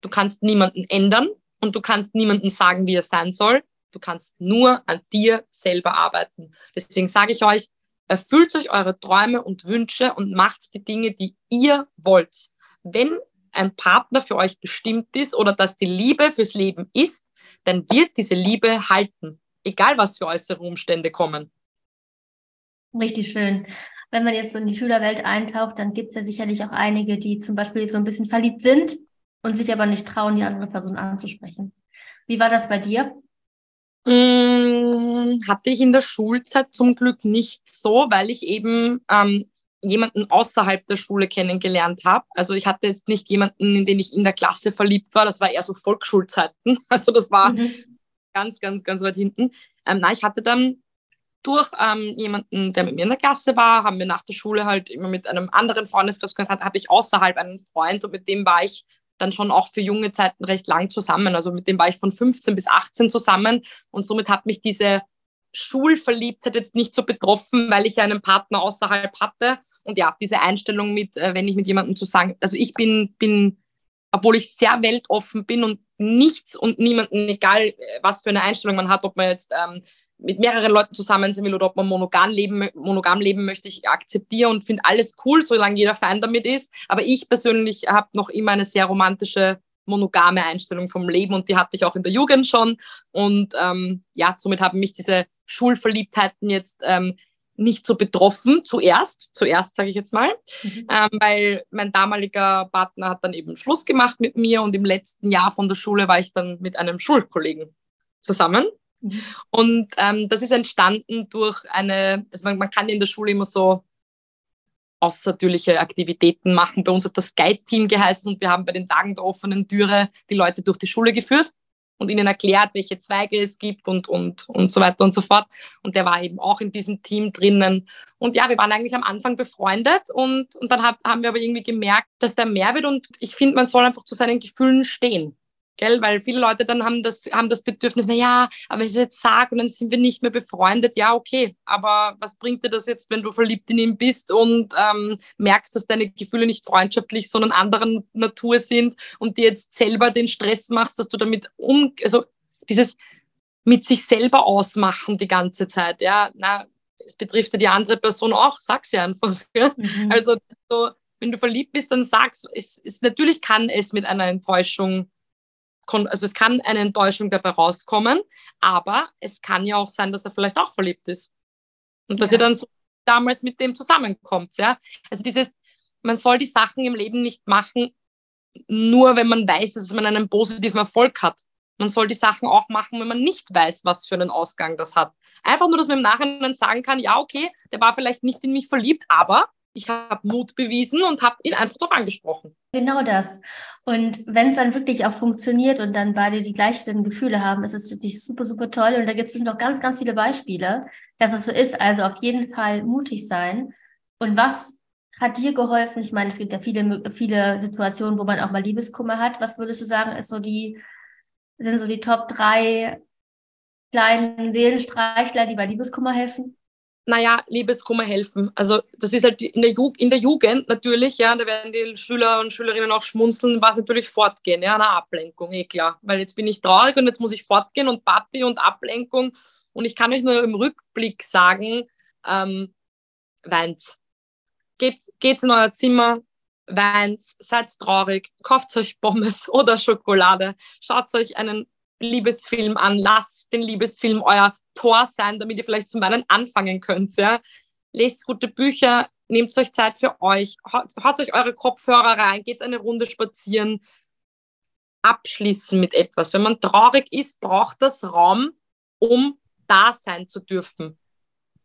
Du kannst niemanden ändern und du kannst niemanden sagen, wie er sein soll. Du kannst nur an dir selber arbeiten. Deswegen sage ich euch, erfüllt euch eure Träume und Wünsche und macht die Dinge, die ihr wollt. Wenn ein Partner für euch bestimmt ist oder dass die Liebe fürs Leben ist, dann wird diese Liebe halten, egal was für äußere Umstände kommen. Richtig schön. Wenn man jetzt so in die Schülerwelt eintaucht, dann gibt es ja sicherlich auch einige, die zum Beispiel so ein bisschen verliebt sind und sich aber nicht trauen, die andere Person anzusprechen. Wie war das bei dir? Hm, hatte ich in der Schulzeit zum Glück nicht so, weil ich eben ähm, jemanden außerhalb der Schule kennengelernt habe. Also ich hatte jetzt nicht jemanden, in den ich in der Klasse verliebt war. Das war eher so Volksschulzeiten. Also das war, mhm. ganz, ganz, ganz weit hinten. Ähm, na, ich hatte dann durch ähm, jemanden, der mit mir in der Klasse war, haben wir nach der Schule halt immer mit einem anderen Freundeskreis gehabt, hatte ich außerhalb einen Freund und mit dem war ich dann schon auch für junge Zeiten recht lang zusammen. Also mit dem war ich von 15 bis 18 zusammen und somit hat mich diese Schulverliebtheit jetzt nicht so betroffen, weil ich einen Partner außerhalb hatte. Und ja, diese Einstellung mit, äh, wenn ich mit jemandem zu sagen, also ich bin, bin, obwohl ich sehr weltoffen bin und nichts und niemanden, egal äh, was für eine Einstellung man hat, ob man jetzt ähm, mit mehreren Leuten zusammen sein will oder ob man monogam leben, monogam leben möchte, ich akzeptiere und finde alles cool, solange jeder fein damit ist. Aber ich persönlich habe noch immer eine sehr romantische, monogame Einstellung vom Leben und die hatte ich auch in der Jugend schon. Und ähm, ja, somit haben mich diese Schulverliebtheiten jetzt ähm, nicht so betroffen, zuerst, zuerst sage ich jetzt mal, mhm. ähm, weil mein damaliger Partner hat dann eben Schluss gemacht mit mir und im letzten Jahr von der Schule war ich dann mit einem Schulkollegen zusammen. Mhm. Und ähm, das ist entstanden durch eine, also man, man kann in der Schule immer so außertürliche Aktivitäten machen. Bei uns hat das Guide-Team geheißen und wir haben bei den Tagen der offenen Türe die Leute durch die Schule geführt und ihnen erklärt, welche Zweige es gibt und, und, und so weiter und so fort. Und der war eben auch in diesem Team drinnen. Und ja, wir waren eigentlich am Anfang befreundet und, und dann hab, haben wir aber irgendwie gemerkt, dass der mehr wird und ich finde, man soll einfach zu seinen Gefühlen stehen. Gell? Weil viele Leute dann haben das, haben das Bedürfnis, na ja, aber wenn ich es jetzt sage und dann sind wir nicht mehr befreundet, ja, okay. Aber was bringt dir das jetzt, wenn du verliebt in ihn bist und ähm, merkst, dass deine Gefühle nicht freundschaftlich, sondern anderen Natur sind und dir jetzt selber den Stress machst, dass du damit um, also dieses mit sich selber ausmachen die ganze Zeit, ja, na, es betrifft ja die andere Person auch, sag's ja einfach. Ja? Mhm. Also so, wenn du verliebt bist, dann sagst es, es natürlich kann es mit einer Enttäuschung also es kann eine Enttäuschung dabei rauskommen, aber es kann ja auch sein, dass er vielleicht auch verliebt ist. Und dass ja. ihr dann so damals mit dem zusammenkommt, ja. Also dieses, man soll die Sachen im Leben nicht machen, nur wenn man weiß, dass man einen positiven Erfolg hat. Man soll die Sachen auch machen, wenn man nicht weiß, was für einen Ausgang das hat. Einfach nur, dass man im Nachhinein sagen kann, ja, okay, der war vielleicht nicht in mich verliebt, aber ich habe Mut bewiesen und habe ihn einfach darauf angesprochen. Genau das. Und wenn es dann wirklich auch funktioniert und dann beide die gleichen Gefühle haben, ist es wirklich super, super toll. Und da gibt es bestimmt auch ganz, ganz viele Beispiele, dass es so ist. Also auf jeden Fall mutig sein. Und was hat dir geholfen? Ich meine, es gibt ja viele, viele Situationen, wo man auch mal Liebeskummer hat. Was würdest du sagen, ist so die, sind so die Top drei kleinen Seelenstreichler, die bei Liebeskummer helfen? Naja, Liebeskummer helfen. Also das ist halt in der, Ju in der Jugend natürlich, ja, da werden die Schüler und Schülerinnen auch schmunzeln, was natürlich fortgehen, ja, eine Ablenkung, eh klar. Weil jetzt bin ich traurig und jetzt muss ich fortgehen und Party und Ablenkung. Und ich kann euch nur im Rückblick sagen, ähm, weint. Geht, geht's in euer Zimmer, weint, seid traurig, kauft euch Pommes oder Schokolade, schaut euch einen Liebesfilm an, lasst den Liebesfilm euer Tor sein, damit ihr vielleicht zum Weinen anfangen könnt. Ja? Lest gute Bücher, nehmt euch Zeit für euch, haut euch eure Kopfhörer rein, geht eine Runde spazieren, abschließen mit etwas. Wenn man traurig ist, braucht das Raum, um da sein zu dürfen.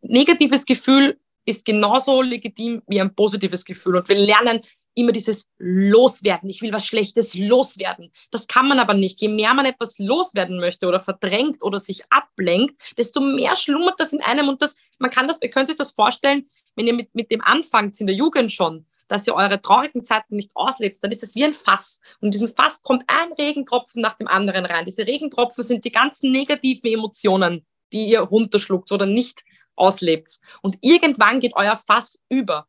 Negatives Gefühl ist genauso legitim wie ein positives Gefühl. Und wir lernen immer dieses Loswerden. Ich will was Schlechtes loswerden. Das kann man aber nicht. Je mehr man etwas loswerden möchte oder verdrängt oder sich ablenkt, desto mehr schlummert das in einem. Und das, man kann das, ihr könnt sich das vorstellen, wenn ihr mit, mit dem anfangt in der Jugend schon, dass ihr eure traurigen Zeiten nicht auslebt, dann ist das wie ein Fass. Und in diesem Fass kommt ein Regentropfen nach dem anderen rein. Diese Regentropfen sind die ganzen negativen Emotionen, die ihr runterschluckt oder nicht auslebt. Und irgendwann geht euer Fass über.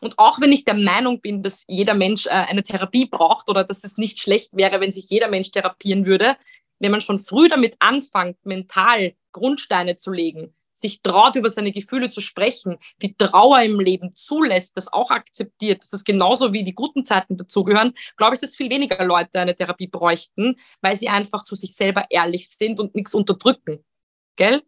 Und auch wenn ich der Meinung bin, dass jeder Mensch äh, eine Therapie braucht oder dass es nicht schlecht wäre, wenn sich jeder Mensch therapieren würde, wenn man schon früh damit anfängt, mental Grundsteine zu legen, sich traut, über seine Gefühle zu sprechen, die Trauer im Leben zulässt, das auch akzeptiert, dass das genauso wie die guten Zeiten dazugehören, glaube ich, dass viel weniger Leute eine Therapie bräuchten, weil sie einfach zu sich selber ehrlich sind und nichts unterdrücken. Gell?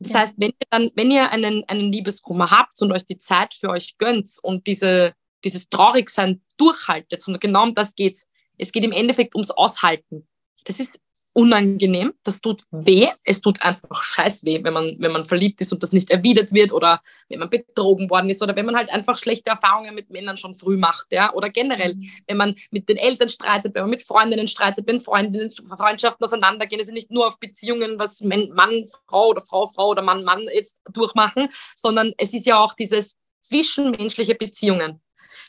Das ja. heißt, wenn ihr dann, wenn ihr einen, einen Liebeskummer habt und euch die Zeit für euch gönnt und diese, dieses Traurigsein durchhaltet, und genau um das geht's. Es geht im Endeffekt ums Aushalten. Das ist unangenehm, das tut weh, es tut einfach scheiß weh, wenn man, wenn man verliebt ist und das nicht erwidert wird oder wenn man betrogen worden ist oder wenn man halt einfach schlechte Erfahrungen mit Männern schon früh macht, ja, oder generell, mhm. wenn man mit den Eltern streitet, wenn man mit Freundinnen streitet, wenn Freundinnen, Freundschaften auseinandergehen, es ist nicht nur auf Beziehungen, was Mann, Frau oder Frau, Frau oder Mann, Mann jetzt durchmachen, sondern es ist ja auch dieses zwischenmenschliche Beziehungen.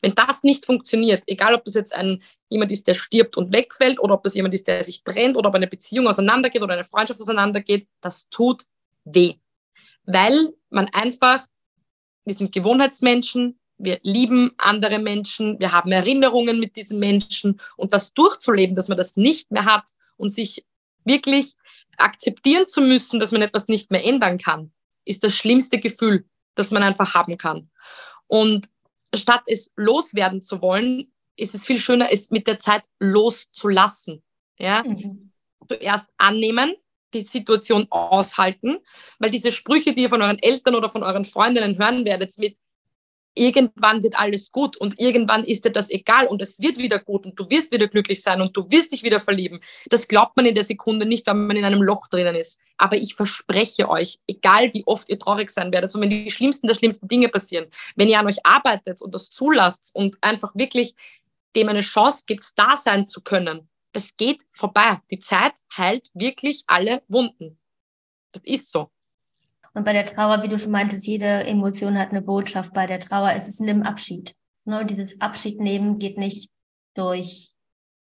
Wenn das nicht funktioniert, egal ob das jetzt ein, jemand ist, der stirbt und wegfällt oder ob das jemand ist, der sich trennt oder ob eine Beziehung auseinandergeht oder eine Freundschaft auseinandergeht, das tut weh. Weil man einfach, wir sind Gewohnheitsmenschen, wir lieben andere Menschen, wir haben Erinnerungen mit diesen Menschen und das durchzuleben, dass man das nicht mehr hat und sich wirklich akzeptieren zu müssen, dass man etwas nicht mehr ändern kann, ist das schlimmste Gefühl, das man einfach haben kann. Und statt es loswerden zu wollen, ist es viel schöner, es mit der Zeit loszulassen. Ja? Mhm. Zuerst annehmen, die Situation aushalten, weil diese Sprüche, die ihr von euren Eltern oder von euren Freundinnen hören werdet, mit irgendwann wird alles gut und irgendwann ist dir das egal und es wird wieder gut und du wirst wieder glücklich sein und du wirst dich wieder verlieben. Das glaubt man in der Sekunde nicht, wenn man in einem Loch drinnen ist. Aber ich verspreche euch, egal wie oft ihr traurig sein werdet, so wenn die schlimmsten der schlimmsten Dinge passieren, wenn ihr an euch arbeitet und das zulasst und einfach wirklich dem eine Chance gibt, da sein zu können, das geht vorbei. Die Zeit heilt wirklich alle Wunden. Das ist so. Und bei der Trauer, wie du schon meintest, jede Emotion hat eine Botschaft. Bei der Trauer ist es nimm Abschied. Ne? Dieses Abschied nehmen geht nicht durch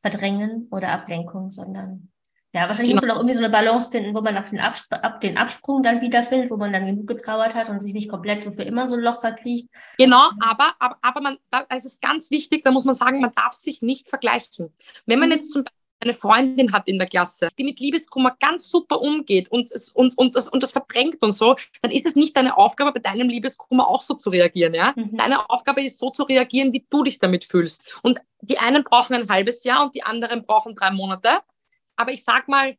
Verdrängen oder Ablenkung, sondern ja, wahrscheinlich musst du noch irgendwie so eine Balance finden, wo man nach den, Absp ab den Absprung dann wiederfindet, wo man dann genug getrauert hat und sich nicht komplett so für immer so ein Loch verkriecht. Genau, aber, aber, aber man, da, es ist ganz wichtig, da muss man sagen, man darf sich nicht vergleichen. Wenn man mhm. jetzt zum Beispiel eine Freundin hat in der Klasse, die mit Liebeskummer ganz super umgeht und, und, und, das, und das verdrängt und so, dann ist es nicht deine Aufgabe, bei deinem Liebeskummer auch so zu reagieren. Ja? Mhm. Deine Aufgabe ist so zu reagieren, wie du dich damit fühlst. Und die einen brauchen ein halbes Jahr und die anderen brauchen drei Monate. Aber ich sag mal,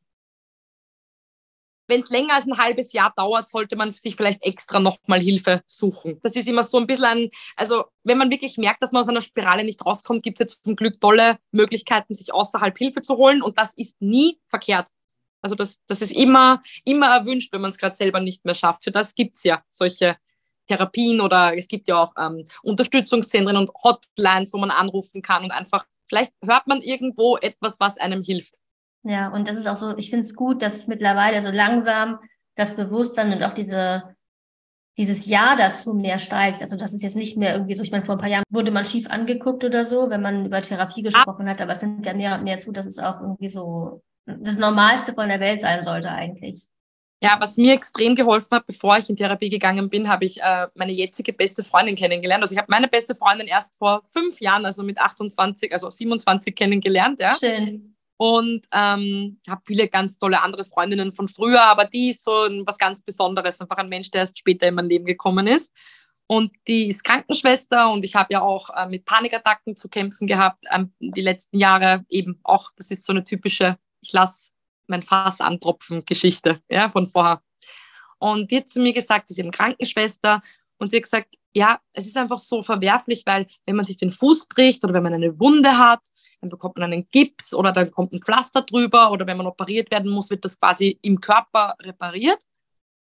wenn es länger als ein halbes Jahr dauert, sollte man sich vielleicht extra nochmal Hilfe suchen. Das ist immer so ein bisschen ein, also wenn man wirklich merkt, dass man aus einer Spirale nicht rauskommt, gibt es jetzt zum Glück tolle Möglichkeiten, sich außerhalb Hilfe zu holen und das ist nie verkehrt. Also das, das ist immer, immer erwünscht, wenn man es gerade selber nicht mehr schafft. Für das gibt es ja solche Therapien oder es gibt ja auch ähm, Unterstützungszentren und Hotlines, wo man anrufen kann und einfach, vielleicht hört man irgendwo etwas, was einem hilft. Ja, und das ist auch so, ich finde es gut, dass mittlerweile so langsam das Bewusstsein und auch diese, dieses Ja dazu mehr steigt. Also das ist jetzt nicht mehr irgendwie so, ich meine, vor ein paar Jahren wurde man schief angeguckt oder so, wenn man über Therapie gesprochen hat, aber es nimmt ja mehr und mehr zu, dass es auch irgendwie so das Normalste von der Welt sein sollte eigentlich. Ja, was mir extrem geholfen hat, bevor ich in Therapie gegangen bin, habe ich äh, meine jetzige beste Freundin kennengelernt. Also ich habe meine beste Freundin erst vor fünf Jahren, also mit 28, also 27 kennengelernt. Ja. Schön und ähm, habe viele ganz tolle andere Freundinnen von früher, aber die ist so was ganz Besonderes, einfach ein Mensch, der erst später in mein Leben gekommen ist. Und die ist Krankenschwester und ich habe ja auch äh, mit Panikattacken zu kämpfen gehabt ähm, die letzten Jahre. Eben auch, das ist so eine typische, ich lasse mein Fass antropfen Geschichte ja, von vorher. Und die hat zu mir gesagt, sie ist eben Krankenschwester und sie hat gesagt, ja, es ist einfach so verwerflich, weil wenn man sich den Fuß bricht oder wenn man eine Wunde hat, dann bekommt man einen Gips oder dann kommt ein Pflaster drüber oder wenn man operiert werden muss, wird das quasi im Körper repariert.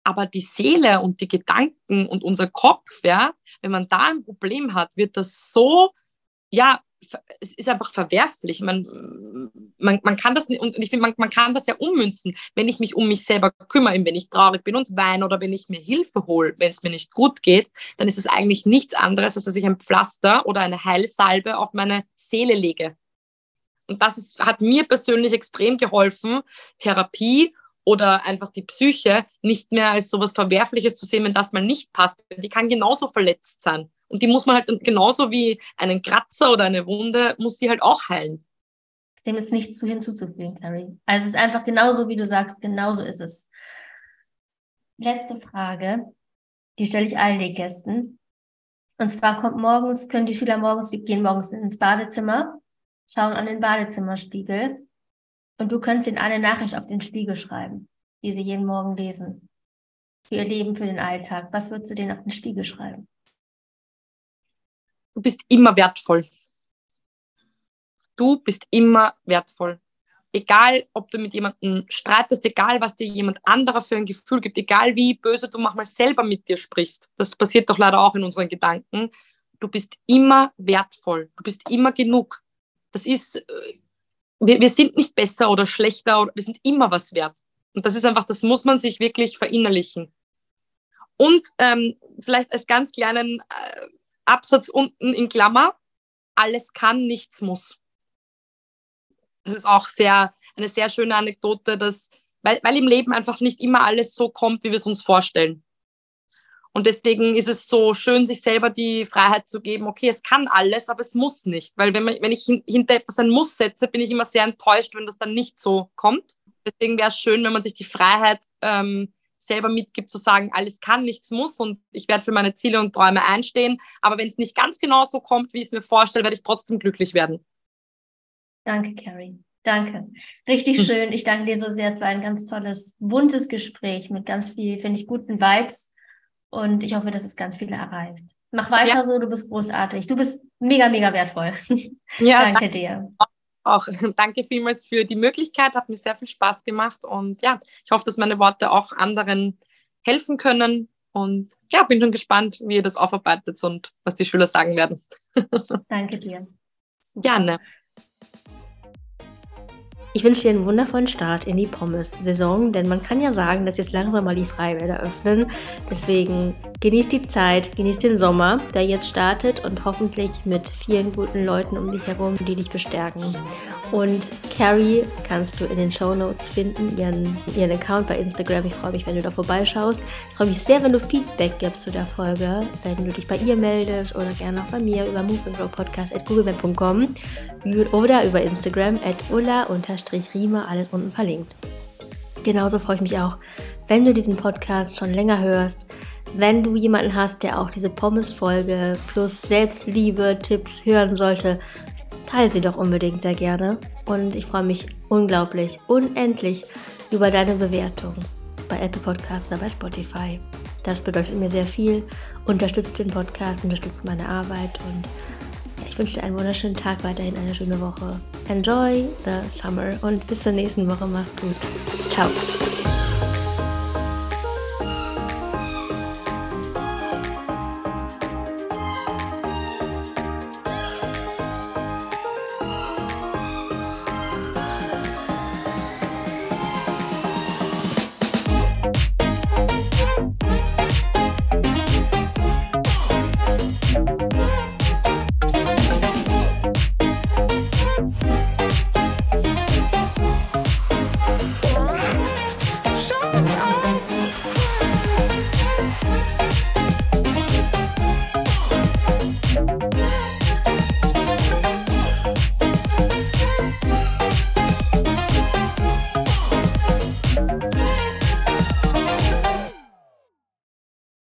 Aber die Seele und die Gedanken und unser Kopf, ja, wenn man da ein Problem hat, wird das so, ja, es ist einfach verwerflich. Man, man, man kann das nicht, und ich finde, man, man kann das ja ummünzen. Wenn ich mich um mich selber kümmere, wenn ich traurig bin und weine oder wenn ich mir Hilfe hole, wenn es mir nicht gut geht, dann ist es eigentlich nichts anderes, als dass ich ein Pflaster oder eine Heilsalbe auf meine Seele lege. Und das ist, hat mir persönlich extrem geholfen, Therapie oder einfach die Psyche nicht mehr als so etwas Verwerfliches zu sehen, wenn das mal nicht passt. Die kann genauso verletzt sein. Und die muss man halt genauso wie einen Kratzer oder eine Wunde, muss die halt auch heilen. Dem ist nichts zu hinzuzufügen, Carrie. Also es ist einfach genauso, wie du sagst, genauso ist es. Letzte Frage, die stelle ich allen den Gästen. Und zwar kommt morgens, können die Schüler morgens, die gehen morgens ins Badezimmer schauen an den Badezimmerspiegel und du könntest ihnen eine Nachricht auf den Spiegel schreiben, die sie jeden Morgen lesen. Für ihr Leben, für den Alltag. Was würdest du denen auf den Spiegel schreiben? Du bist immer wertvoll. Du bist immer wertvoll. Egal, ob du mit jemandem streitest, egal, was dir jemand anderer für ein Gefühl gibt, egal wie böse du manchmal selber mit dir sprichst. Das passiert doch leider auch in unseren Gedanken. Du bist immer wertvoll. Du bist immer genug. Das ist, äh, wir, wir sind nicht besser oder schlechter, wir sind immer was wert. Und das ist einfach, das muss man sich wirklich verinnerlichen. Und ähm, vielleicht als ganz kleinen äh, Absatz unten in Klammer, alles kann, nichts muss. Das ist auch sehr, eine sehr schöne Anekdote, dass, weil, weil im Leben einfach nicht immer alles so kommt, wie wir es uns vorstellen. Und deswegen ist es so schön, sich selber die Freiheit zu geben, okay, es kann alles, aber es muss nicht. Weil wenn, man, wenn ich hinter etwas ein Muss setze, bin ich immer sehr enttäuscht, wenn das dann nicht so kommt. Deswegen wäre es schön, wenn man sich die Freiheit ähm, selber mitgibt, zu sagen, alles kann, nichts muss und ich werde für meine Ziele und Träume einstehen. Aber wenn es nicht ganz genau so kommt, wie ich es mir vorstelle, werde ich trotzdem glücklich werden. Danke, Carrie. Danke. Richtig hm. schön. Ich danke dir so sehr. Es war ein ganz tolles, buntes Gespräch mit ganz viel, finde ich, guten Vibes. Und ich hoffe, dass es ganz viele erreicht. Mach weiter ja. so, du bist großartig. Du bist mega, mega wertvoll. Ja, danke, danke dir. Auch danke vielmals für die Möglichkeit, hat mir sehr viel Spaß gemacht und ja, ich hoffe, dass meine Worte auch anderen helfen können und ja, bin schon gespannt, wie ihr das aufarbeitet und was die Schüler sagen werden. Danke dir. Super. Gerne. Ich wünsche dir einen wundervollen Start in die Pommes-Saison, denn man kann ja sagen, dass jetzt langsam mal die Freibäder öffnen. Deswegen genießt die Zeit, genießt den Sommer, der jetzt startet und hoffentlich mit vielen guten Leuten um dich herum, die dich bestärken. Und Carrie kannst du in den Show Notes finden, ihren, ihren Account bei Instagram. Ich freue mich, wenn du da vorbeischaust. Ich freue mich sehr, wenn du Feedback gibst zu der Folge, wenn du dich bei ihr meldest oder gerne auch bei mir über moveandgrowpodcast.googlemail.com oder über Instagram at ulla-riemer, alles unten verlinkt. Genauso freue ich mich auch, wenn du diesen Podcast schon länger hörst, wenn du jemanden hast, der auch diese Pommes-Folge plus Selbstliebe-Tipps hören sollte, teile sie doch unbedingt sehr gerne. Und ich freue mich unglaublich, unendlich über deine Bewertung bei Apple Podcasts oder bei Spotify. Das bedeutet mir sehr viel, unterstützt den Podcast, unterstützt meine Arbeit und ich wünsche dir einen wunderschönen Tag, weiterhin eine schöne Woche. Enjoy the summer und bis zur nächsten Woche. Mach's gut. Ciao.